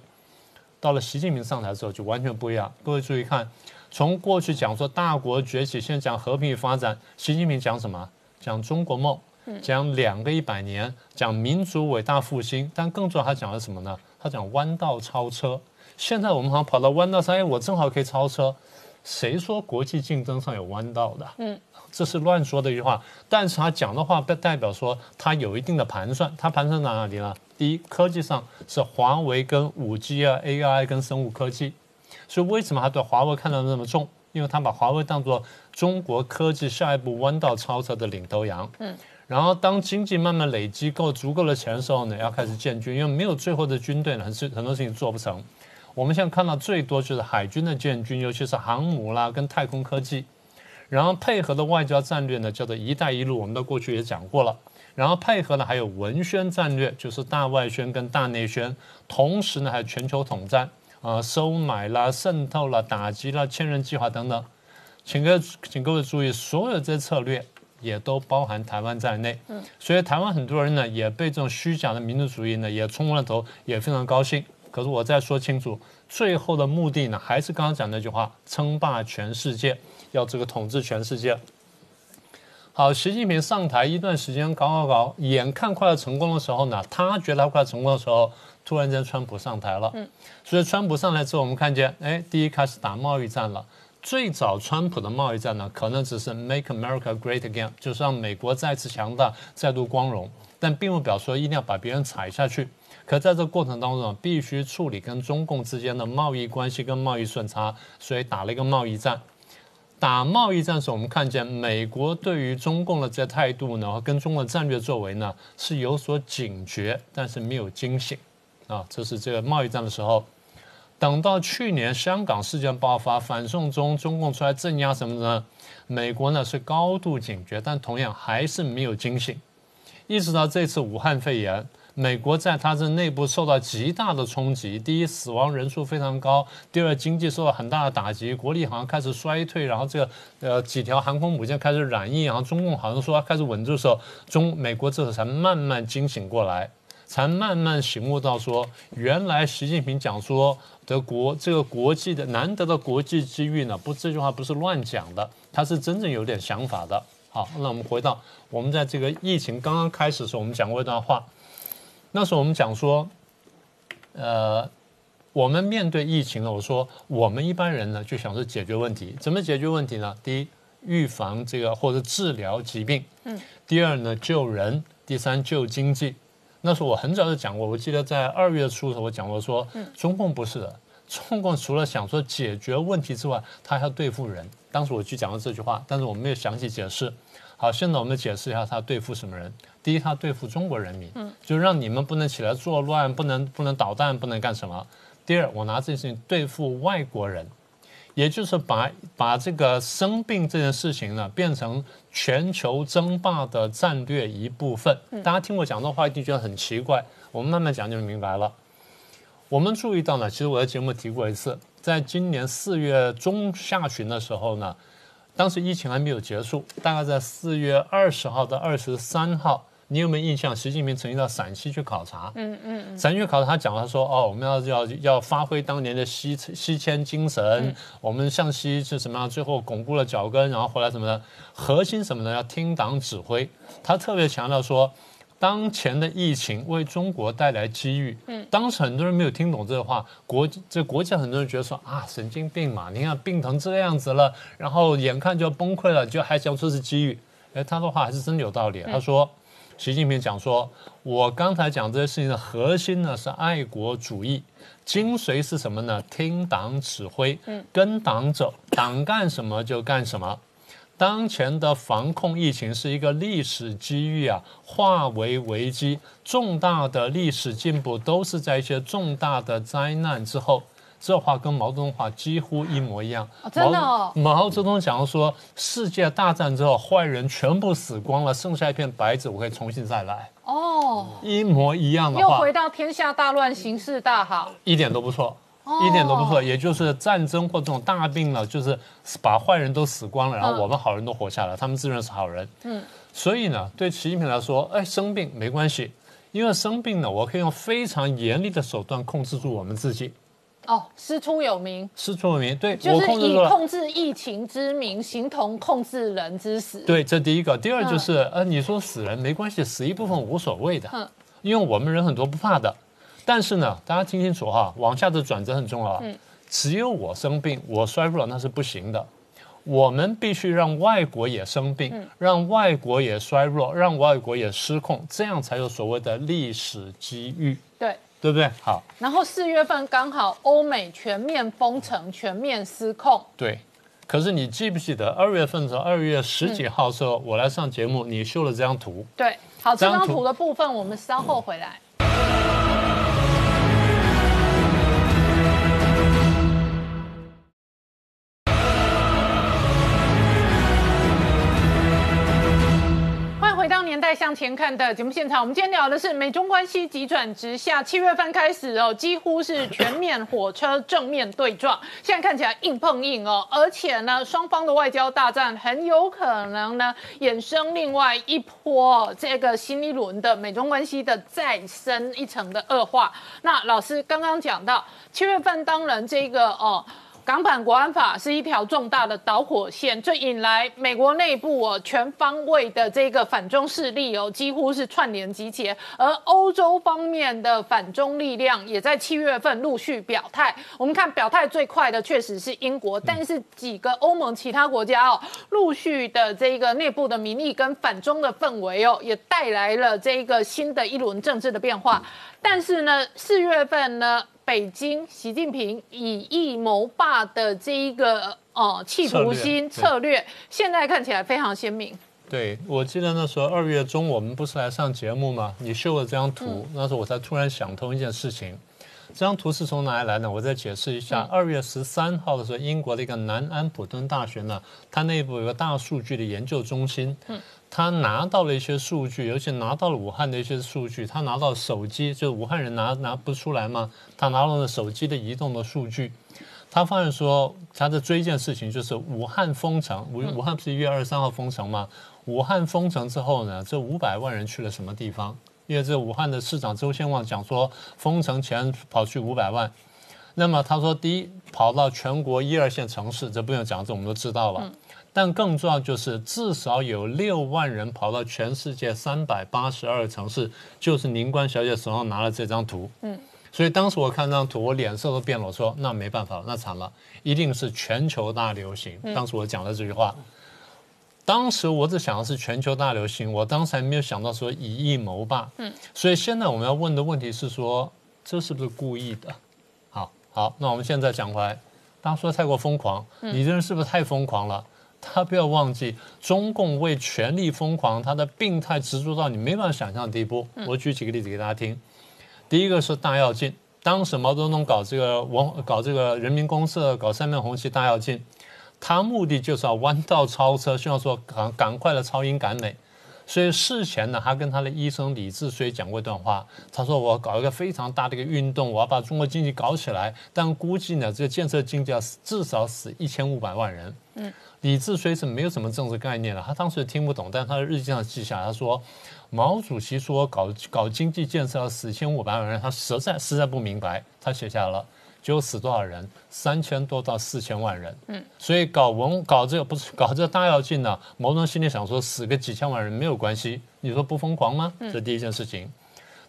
到了习近平上台之后就完全不一样。各位注意看，从过去讲说大国崛起，现在讲和平与发展，习近平讲什么？讲中国梦，讲两个一百年，讲民族伟大复兴。但更重要，他讲了什么呢？他讲弯道超车。现在我们好像跑到弯道上，哎，我正好可以超车。谁说国际竞争上有弯道的？嗯，这是乱说的一句话。但是他讲的话，不代表说他有一定的盘算。他盘算在哪里呢？第一，科技上是华为跟五 G 啊、AI 跟生物科技。所以为什么他对华为看得那么重？因为他把华为当做中国科技下一步弯道超车的领头羊。嗯。然后当经济慢慢累积够足够的钱的时候呢，要开始建军，因为没有最后的军队呢，很很多事情做不成。我们现在看到最多就是海军的建军，尤其是航母啦，跟太空科技，然后配合的外交战略呢，叫做“一带一路”，我们到过去也讲过了。然后配合呢还有文宣战略，就是大外宣跟大内宣，同时呢还有全球统战啊、收买啦、渗透啦、打击啦、千人计划等等。请各请各位注意，所有这些策略也都包含台湾在内。嗯，所以台湾很多人呢也被这种虚假的民族主义呢也冲昏了头，也非常高兴。可是我再说清楚，最后的目的呢，还是刚刚讲那句话：称霸全世界，要这个统治全世界。好，习近平上台一段时间搞搞搞，眼看快要成功的时候呢，他觉得他快要成功的时候，突然间川普上台了。嗯，所以川普上来之后，我们看见，哎，第一开始打贸易战了。最早川普的贸易战呢，可能只是 Make America Great Again，就是让美国再次强大、再度光荣，但并不表示说一定要把别人踩下去。可在这过程当中啊，必须处理跟中共之间的贸易关系跟贸易顺差，所以打了一个贸易战。打贸易战的时候，我们看见美国对于中共的这态度呢，跟中国的战略作为呢是有所警觉，但是没有惊醒啊。这是这个贸易战的时候。等到去年香港事件爆发，反送中，中共出来镇压什么呢？美国呢是高度警觉，但同样还是没有惊醒。一直到这次武汉肺炎，美国在它这内部受到极大的冲击。第一，死亡人数非常高；第二，经济受到很大的打击，国力好像开始衰退。然后这个呃几条航空母舰开始染疫，然后中共好像说开始稳住的时候，中美国这时候才慢慢惊醒过来。才慢慢醒悟到，说原来习近平讲说德国这个国际的难得的国际机遇呢，不这句话不是乱讲的，他是真正有点想法的。好，那我们回到我们在这个疫情刚刚开始的时候，我们讲过一段话，那时候我们讲说，呃，我们面对疫情呢，我说我们一般人呢就想说解决问题，怎么解决问题呢？第一，预防这个或者治疗疾病，嗯，第二呢救人，第三救经济。那时候我很早就讲过，我记得在二月初的时候，我讲过说，中共不是的，中共除了想说解决问题之外，他还要对付人。当时我去讲了这句话，但是我没有详细解释。好，现在我们解释一下他对付什么人。第一，他对付中国人民，嗯，就让你们不能起来作乱，不能不能捣蛋，不能干什么。第二，我拿这件事情对付外国人。也就是把把这个生病这件事情呢，变成全球争霸的战略一部分。大家听我讲这话，一定觉得很奇怪。我们慢慢讲就明白了。我们注意到呢，其实我在节目提过一次，在今年四月中下旬的时候呢，当时疫情还没有结束，大概在四月二十号到二十三号。你有没有印象？习近平曾经到陕西去考察。嗯嗯陕西考察，他讲他说：“哦，我们要要要发挥当年的西西迁精神，我们向西是什么样？最后巩固了脚跟，然后回来什么的？核心什么呢？要听党指挥。他特别强调说，当前的疫情为中国带来机遇。嗯，当时很多人没有听懂这话，国这国际很多人觉得说啊，神经病嘛！你看病成这样子了，然后眼看就要崩溃了，就还想说是机遇。哎，他的话还是真的有道理。他说。习近平讲说：“我刚才讲这些事情的核心呢是爱国主义，精髓是什么呢？听党指挥，跟党走，党干什么就干什么。当前的防控疫情是一个历史机遇啊，化为危机，重大的历史进步都是在一些重大的灾难之后。”这话跟毛泽东话几乎一模一样。真的哦。毛泽东讲说，世界大战之后，坏人全部死光了，剩下一片白纸，我可以重新再来。哦，一模一样的话。又回到天下大乱，形势大好。一点都不错，一点都不错。也就是战争或这种大病了，就是把坏人都死光了，然后我们好人都活下来，他们自认是好人。嗯。所以呢，对习近平来说，哎，生病没关系，因为生病呢，我可以用非常严厉的手段控制住我们自己。哦，师出有名，师出有名，对，就是以控制疫情之名，形同控制人之死。对，这第一个，第二就是，呃，你说死人没关系，死一部分无所谓的，嗯，因为我们人很多不怕的。但是呢，大家听清楚哈，往下的转折很重要。嗯，只有我生病，我衰弱那是不行的，我们必须让外国也生病，让外国也衰弱，让外国也失控，这样才有所谓的历史机遇。对。对不对？好，然后四月份刚好欧美全面封城、全面失控。对，可是你记不记得二月份的时候，二月十几号的时候，我来上节目，你秀了这张图。对，好，这张图的部分我们稍后回来。年代向前看的节目现场，我们今天聊的是美中关系急转直下。七月份开始哦，几乎是全面火车正面对撞，现在看起来硬碰硬哦，而且呢，双方的外交大战很有可能呢衍生另外一波这个新一轮的美中关系的再深一层的恶化。那老师刚刚讲到七月份，当然这个哦。港版国安法是一条重大的导火线，这引来美国内部哦全方位的这个反中势力哦，几乎是串联集结，而欧洲方面的反中力量也在七月份陆续表态。我们看表态最快的确实是英国，但是几个欧盟其他国家哦，陆续的这个内部的民意跟反中的氛围哦，也带来了这个新的一轮政治的变化。但是呢，四月份呢？北京习近平以夷谋霸的这一个呃企图心策略策略，现在看起来非常鲜明。对，我记得那时候二月中我们不是来上节目吗？你秀了这张图，那时候我才突然想通一件事情。这张图是从哪里来呢？我再解释一下。二、月十三号的时候，英国的一个南安普敦大学呢，它内部有个大数据的研究中心，嗯，他拿到了一些数据，尤其拿到了武汉的一些数据，他拿到手机，就是武汉人拿拿不出来嘛，他拿到了手机的移动的数据。他发现说，他在追一件事情，就是武汉封城。武武汉不是一月二十三号封城吗？武汉封城之后呢，这五百万人去了什么地方？因为这武汉的市长周先旺讲说，封城前跑去五百万。那么他说，第一跑到全国一二线城市，这不用讲，这我们都知道了。但更重要就是，至少有六万人跑到全世界三百八十二个城市，就是宁官小姐手上拿了这张图。嗯。所以当时我看这张图，我脸色都变了。我说：“那没办法了，那惨了，一定是全球大流行。”当时我讲了这句话。当时我只想的是全球大流行，我当时还没有想到说以疫谋霸。嗯。所以现在我们要问的问题是说，这是不是故意的？好，好，那我们现在讲回来，大家说太过疯狂，你这人是不是太疯狂了？他不要忘记，中共为权力疯狂，他的病态执着到你没办法想象的地步。我举几个例子给大家听。第一个是大跃进，当时毛泽东搞这个文搞这个人民公社，搞三面红旗大跃进，他目的就是要弯道超车，希望说赶赶快的超英赶美。所以事前呢，他跟他的医生李志虽讲过一段话，他说我搞一个非常大的一个运动，我要把中国经济搞起来，但估计呢，这个建设经济要死至少死一千五百万人。嗯，李志虽是没有什么政治概念的，他当时听不懂，但他的日记上记下，他说。毛主席说搞搞经济建设要死一千五百万人，他实在实在不明白。他写下了，结果死多少人？三千多到四千万人。嗯，所以搞文搞这个不是搞这个大跃进呢？毛泽东心里想说，死个几千万人没有关系，你说不疯狂吗？这是第一件事情。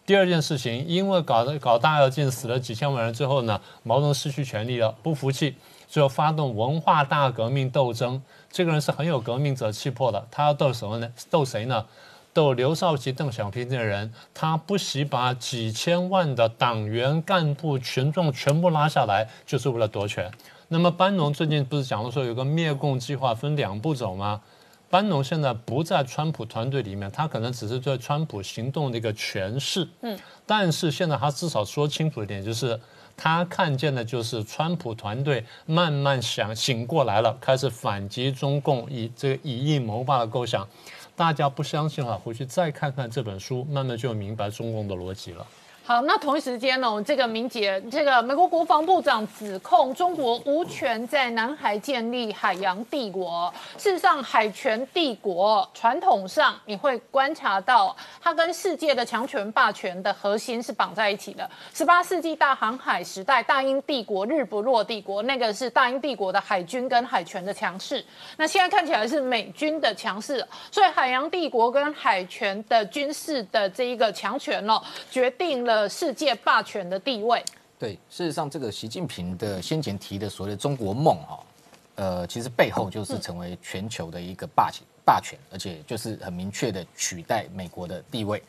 第二件事情，因为搞的搞大跃进死了几千万人之后呢，毛泽东失去权力了，不服气，最后发动文化大革命斗争。这个人是很有革命者气魄的，他要斗什么呢？斗谁呢？斗刘少奇、邓小平这些人，他不惜把几千万的党员、干部、群众全部拉下来，就是为了夺权。那么班农最近不是讲了说有个灭共计划分两步走吗？班农现在不在川普团队里面，他可能只是对川普行动的一个诠释。嗯，但是现在他至少说清楚一点，就是他看见的就是川普团队慢慢想醒过来了，开始反击中共以这个以夷谋霸的构想。大家不相信了，回去再看看这本书，慢慢就明白中共的逻辑了。好，那同一时间呢，这个明姐，这个美国国防部长指控中国无权在南海建立海洋帝国。事实上，海权帝国传统上你会观察到，它跟世界的强权霸权的核心是绑在一起的。十八世纪大航海时代，大英帝国日不落帝国，那个是大英帝国的海军跟海权的强势。那现在看起来是美军的强势，所以海洋帝国跟海权的军事的这一个强权哦，决定了。世界霸权的地位。对，事实上，这个习近平的先前提的所谓的中国梦，哈，呃，其实背后就是成为全球的一个霸权，霸权，而且就是很明确的取代美国的地位。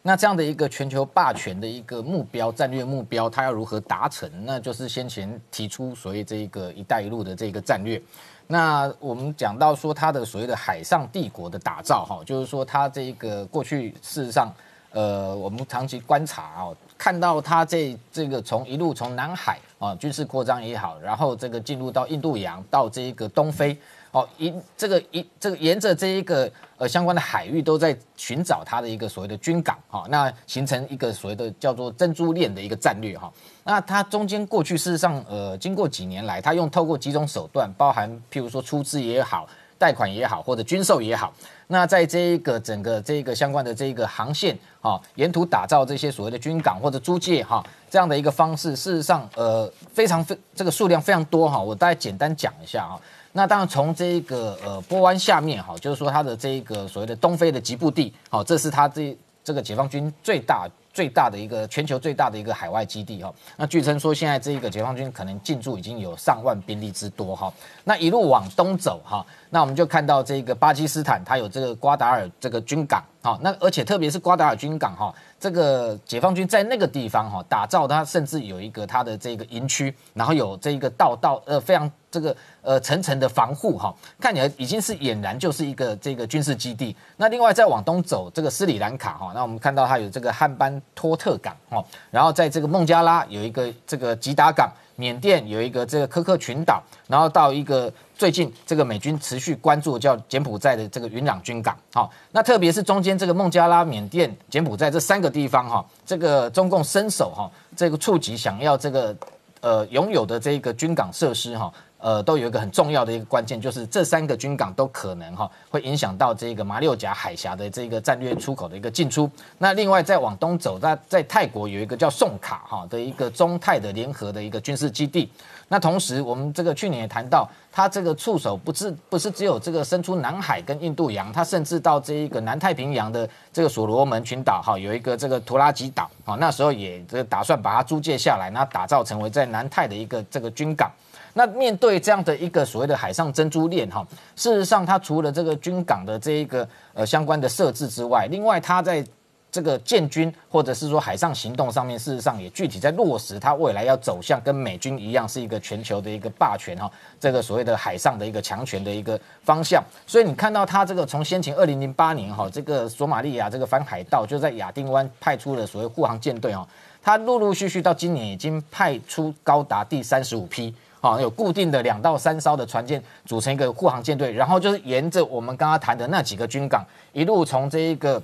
那这样的一个全球霸权的一个目标，战略目标，它要如何达成？那就是先前提出所谓这一个“一带一路”的这个战略。那我们讲到说，它的所谓的海上帝国的打造，哈，就是说它这个过去事实上。呃，我们长期观察哦，看到它这这个从一路从南海啊军事扩张也好，然后这个进入到印度洋，到这一个东非，哦一这个一这个沿着这一个呃相关的海域都在寻找它的一个所谓的军港哈，那形成一个所谓的叫做珍珠链的一个战略哈。那它中间过去事实上呃经过几年来，它用透过几种手段，包含譬如说出资也好。贷款也好，或者军售也好，那在这一个整个这一个相关的这一个航线啊，沿途打造这些所谓的军港或者租界哈，这样的一个方式，事实上呃非常非这个数量非常多哈，我大概简单讲一下啊。那当然从这一个呃波湾下面哈，就是说它的这一个所谓的东非的吉布地，好，这是它这这个解放军最大。最大的一个全球最大的一个海外基地哈，那据称说现在这一个解放军可能进驻已经有上万兵力之多哈，那一路往东走哈，那我们就看到这个巴基斯坦它有这个瓜达尔这个军港哈，那而且特别是瓜达尔军港哈，这个解放军在那个地方哈打造，它甚至有一个它的这个营区，然后有这一个道道呃非常这个呃层层的防护哈，看起来已经是俨然就是一个这个军事基地。那另外再往东走，这个斯里兰卡哈，那我们看到它有这个汉班托特港哈，然后在这个孟加拉有一个这个吉达港。缅甸有一个这个科克群岛，然后到一个最近这个美军持续关注叫柬埔寨的这个云壤军港，好，那特别是中间这个孟加拉、缅甸、柬埔寨这三个地方哈，这个中共伸手哈，这个触及想要这个呃拥有的这个军港设施哈。呃，都有一个很重要的一个关键，就是这三个军港都可能哈会影响到这个马六甲海峡的这个战略出口的一个进出。那另外再往东走，那在泰国有一个叫宋卡哈的一个中泰的联合的一个军事基地。那同时，我们这个去年也谈到，它这个触手不是不是只有这个伸出南海跟印度洋，它甚至到这一个南太平洋的这个所罗门群岛哈，有一个这个图拉吉岛啊，那时候也这打算把它租借下来，那打造成为在南太的一个这个军港。那面对这样的一个所谓的海上珍珠链哈，事实上它除了这个军港的这一个呃相关的设置之外，另外它在这个建军或者是说海上行动上面，事实上也具体在落实它未来要走向跟美军一样是一个全球的一个霸权哈，这个所谓的海上的一个强权的一个方向。所以你看到它这个从先前二零零八年哈，这个索马利亚这个反海盗就在亚丁湾派出了所谓护航舰队哈，它陆陆续续到今年已经派出高达第三十五批。好，有固定的两到三艘的船舰组成一个护航舰队，然后就是沿着我们刚刚谈的那几个军港，一路从这一个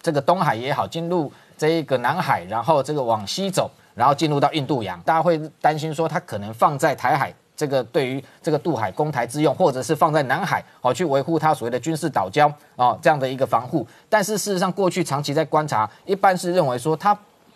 这个东海也好，进入这一个南海，然后这个往西走，然后进入到印度洋。大家会担心说，它可能放在台海这个对于这个渡海攻台之用，或者是放在南海，好去维护它所谓的军事岛礁啊这样的一个防护。但是事实上，过去长期在观察，一般是认为说它。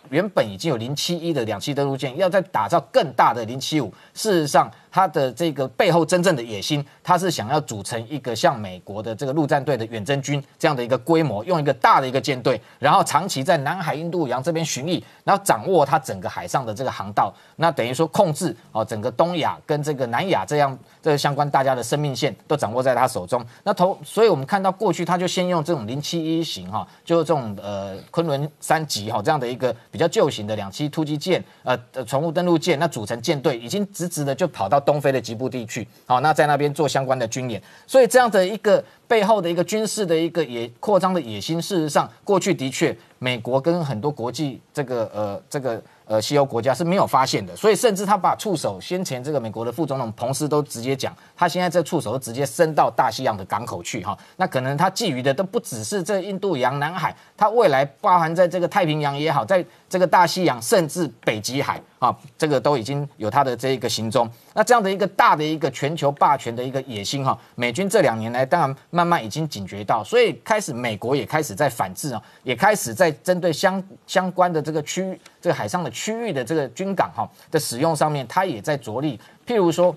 原本已经有零七一的两栖登陆舰，要再打造更大的零七五。事实上，他的这个背后真正的野心，他是想要组成一个像美国的这个陆战队的远征军这样的一个规模，用一个大的一个舰队，然后长期在南海、印度洋这边巡弋，然后掌握它整个海上的这个航道，那等于说控制哦整个东亚跟这个南亚这样这个相关大家的生命线都掌握在他手中。那头，所以我们看到过去他就先用这种零七一型哈，就是这种呃昆仑三级哈这样的一个。比较旧型的两栖突击舰，呃，船坞登陆舰，那组成舰队已经直直的就跑到东非的吉布地区，好，那在那边做相关的军演，所以这样的一个背后的一个军事的一个野扩张的野心，事实上过去的确，美国跟很多国际这个呃这个。呃，西欧国家是没有发现的，所以甚至他把触手，先前这个美国的副总统彭斯都直接讲，他现在这触手都直接伸到大西洋的港口去哈。那可能他觊觎的都不只是这印度洋、南海，他未来包含在这个太平洋也好，在这个大西洋，甚至北极海啊，这个都已经有它的这一个行踪。那这样的一个大的一个全球霸权的一个野心哈，美军这两年来当然慢慢已经警觉到，所以开始美国也开始在反制啊，也开始在针对相相关的这个区域。这个海上的区域的这个军港哈的使用上面，它也在着力。譬如说，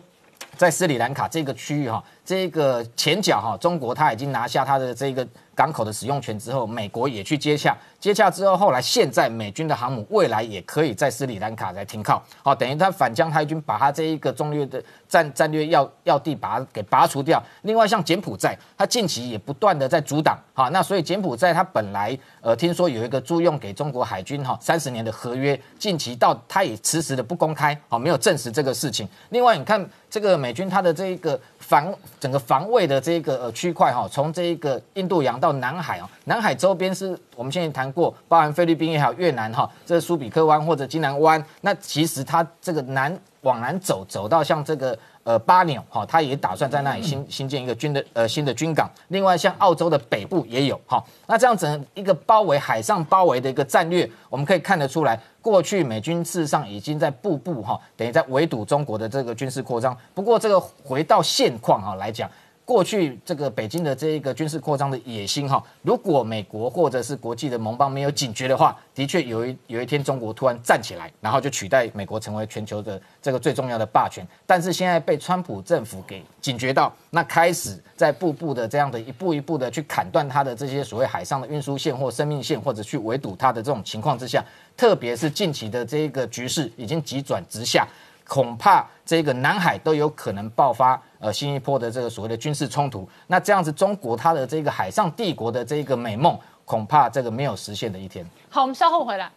在斯里兰卡这个区域哈，这个前脚哈，中国它已经拿下它的这个。港口的使用权之后，美国也去接洽，接洽之后，后来现在美军的航母未来也可以在斯里兰卡来停靠，好，等于他反将太军把他这一个中略的战战略要要地把它给拔除掉。另外，像柬埔寨，他近期也不断的在阻挡，好，那所以柬埔寨他本来呃听说有一个租用给中国海军哈三十年的合约，近期到他也迟迟的不公开，好，没有证实这个事情。另外，你看这个美军他的这一个防整个防卫的这个呃区块哈，从这一个印度洋到南海哦，南海周边是我们现在谈过，包含菲律宾也好，越南哈，这是苏比克湾或者金南湾。那其实它这个南往南走，走到像这个呃巴纽哈，他也打算在那里新新建一个军的呃新的军港。另外像澳洲的北部也有哈，那这样子一个包围海上包围的一个战略，我们可以看得出来，过去美军事实上已经在步步哈，等于在围堵中国的这个军事扩张。不过这个回到现况哈来讲。过去这个北京的这一个军事扩张的野心哈，如果美国或者是国际的盟邦没有警觉的话，的确有一有一天中国突然站起来，然后就取代美国成为全球的这个最重要的霸权。但是现在被川普政府给警觉到，那开始在步步的这样的一步一步的去砍断它的这些所谓海上的运输线或生命线，或者去围堵它的这种情况之下，特别是近期的这一个局势已经急转直下。恐怕这个南海都有可能爆发呃新一波的这个所谓的军事冲突，那这样子中国它的这个海上帝国的这个美梦恐怕这个没有实现的一天。好，我们稍后回来。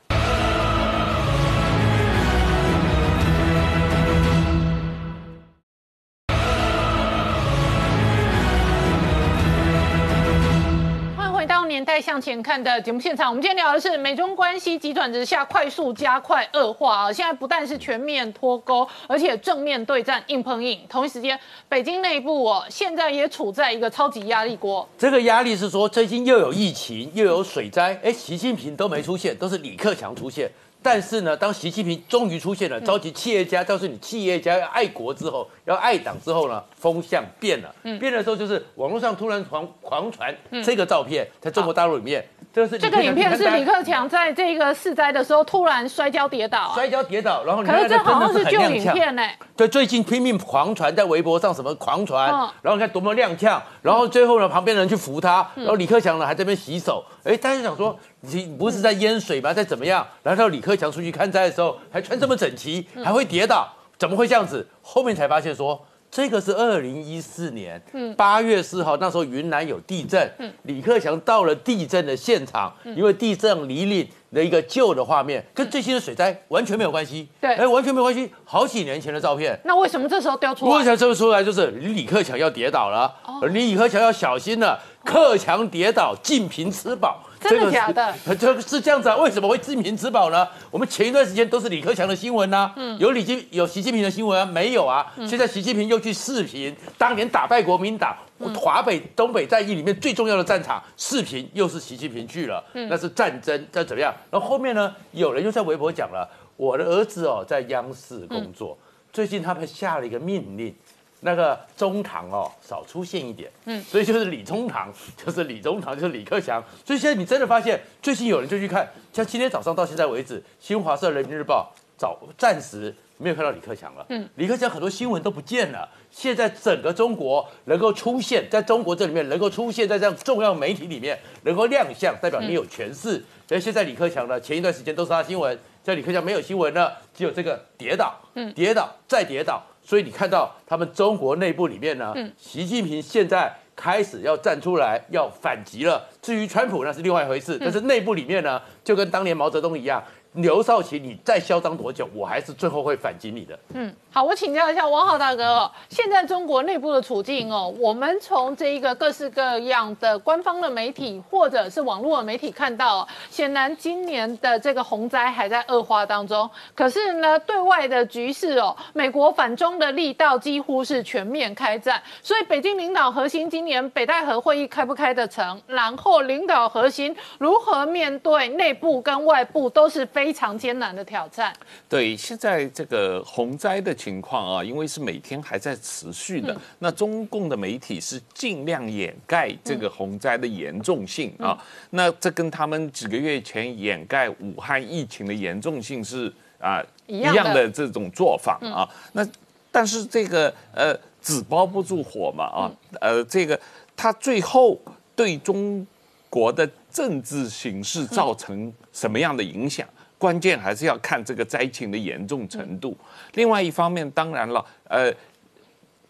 年代向前看的节目现场，我们今天聊的是美中关系急转直下，快速加快恶化啊！现在不但是全面脱钩，而且正面对战，硬碰硬。同一时间，北京内部哦，现在也处在一个超级压力锅。这个压力是说，最近又有疫情，又有水灾，哎，习近平都没出现，都是李克强出现。但是呢，当习近平终于出现了，召集企业家，告诉你企业家要爱国之后，要爱党之后呢，风向变了。嗯。变的时候，就是网络上突然狂狂传这个照片，在中国大陆里面，这个是这个影片是李克克强在这个市灾的时候突然摔跤跌倒啊，摔跤跌倒，然后你可是这好像是旧影片呢。对，最近拼命狂传，在微博上什么狂传，嗯。然后你看多么踉跄，然后最后呢，旁边的人去扶他，然后李克强呢还在那边洗手，哎，大家想说你不是在淹水吗？在怎么样？然后到李克强出去看灾的时候，还穿这么整齐，还会跌倒，怎么会这样子？后面才发现说。这个是二零一四年嗯八月四号，那时候云南有地震，李克强到了地震的现场，嗯因为地震离令的一个旧的画面，跟最新的水灾完全没有关系。对哎，完全没有关系，好几年前的照片。那为什么这时候掉出来？为什么这么出来就是李克强要跌倒了，李克强要小心了，克强跌倒，尽平吃饱。真的假的？这个是这样子啊？为什么会尽平吃饱呢？我们前一段时间都是李克强的新闻呐、嗯有李金有习近平的新闻啊？没有啊？现在习近平又去视频，当年打败国民党。嗯华北、东北战役里面最重要的战场，视频又是习近平去了，嗯那是战争，这怎么样？然后后面呢，有人又在微博讲了，我的儿子哦在央视工作，最近他们下了一个命令，那个中堂哦少出现一点，嗯嗯，所以就是李中堂，就是李中堂，就是李克强。所以现在你真的发现，最近有人就去看，像今天早上到现在为止，新华社、人民日报早暂时没有看到李克强了，嗯嗯，李克强很多新闻都不见了。现在整个中国能够出现在中国这里面，能够出现在这样重要媒体里面，能够亮相，代表你有权势。所以现在李克强呢，前一段时间都是他新闻，现在李克强没有新闻了，只有这个跌倒，嗯跌倒再跌倒。所以你看到他们中国内部里面呢，嗯习近平现在开始要站出来要反击了。至于川普那是另外一回事，但是内部里面呢，就跟当年毛泽东一样，刘少奇你再嚣张多久，我还是最后会反击你的。嗯，好，我请教一下王浩大哥哦，现在中国内部的处境哦，我们从这一个各式各样的官方的媒体或者是网络的媒体看到、显然今年的这个洪灾还在恶化当中。可是呢，对外的局势哦，美国反中的力道几乎是全面开战，所以北京领导核心今年北戴河会议开不开得成，然后领导核心如何面对内部跟外部都是非常艰难的挑战。对，现在这个洪灾的情况啊，因为是每天还在持续的，嗯那中共的媒体是尽量掩盖这个洪灾的严重性啊。那这跟他们几个月前掩盖武汉疫情的严重性是啊一样的这种做法啊。那但是这个呃纸包不住火嘛啊，呃这个他最后对中国的政治形势造成什么样的影响？关键还是要看这个灾情的严重程度。另外一方面，当然了，呃，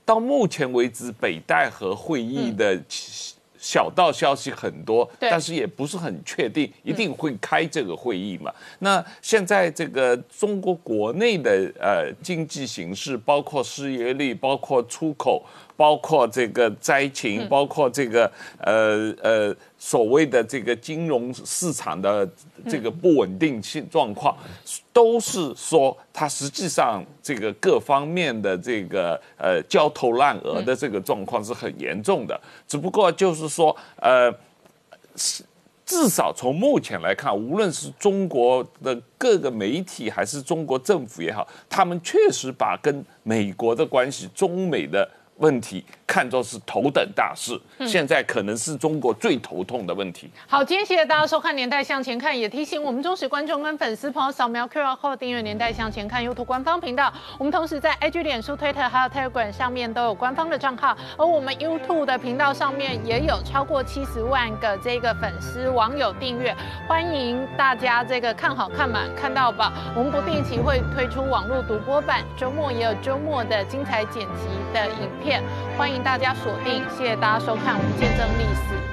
到目前为止，北戴河会议的小道消息很多，但是也不是很确定一定会开这个会议嘛。那现在这个中国国内的呃经济形势，包括失业率，包括出口，包括这个灾情，包括这个呃呃所谓的这个金融市场的这个不稳定性状况，都是说它实际上这个各方面的这个呃焦头烂额的这个状况是很严重的，只不过就是说呃。至少从目前来看，无论是中国的各个媒体还是中国政府也好，他们确实把跟美国的关系、中美的问题看作是头等大事。现在可能是中国最头痛的问题。好，今天谢谢大家收看《年代向前看》，也提醒我们忠实观众跟粉丝朋友扫描 QR code 订阅《年代向前看》YouTube 官方频道。我们同时在 IG、脸书、Twitter 还有 Telegram 上面都有官方的账号，而我们 YouTube 的频道上面也有超过七十万个这个粉丝网友订阅，欢迎大家这个看好看满看到吧。我们不定期会推出网络独播版，周末也有周末的精彩剪辑的影片，欢请大家锁定。谢谢大家收看，我们见证历史。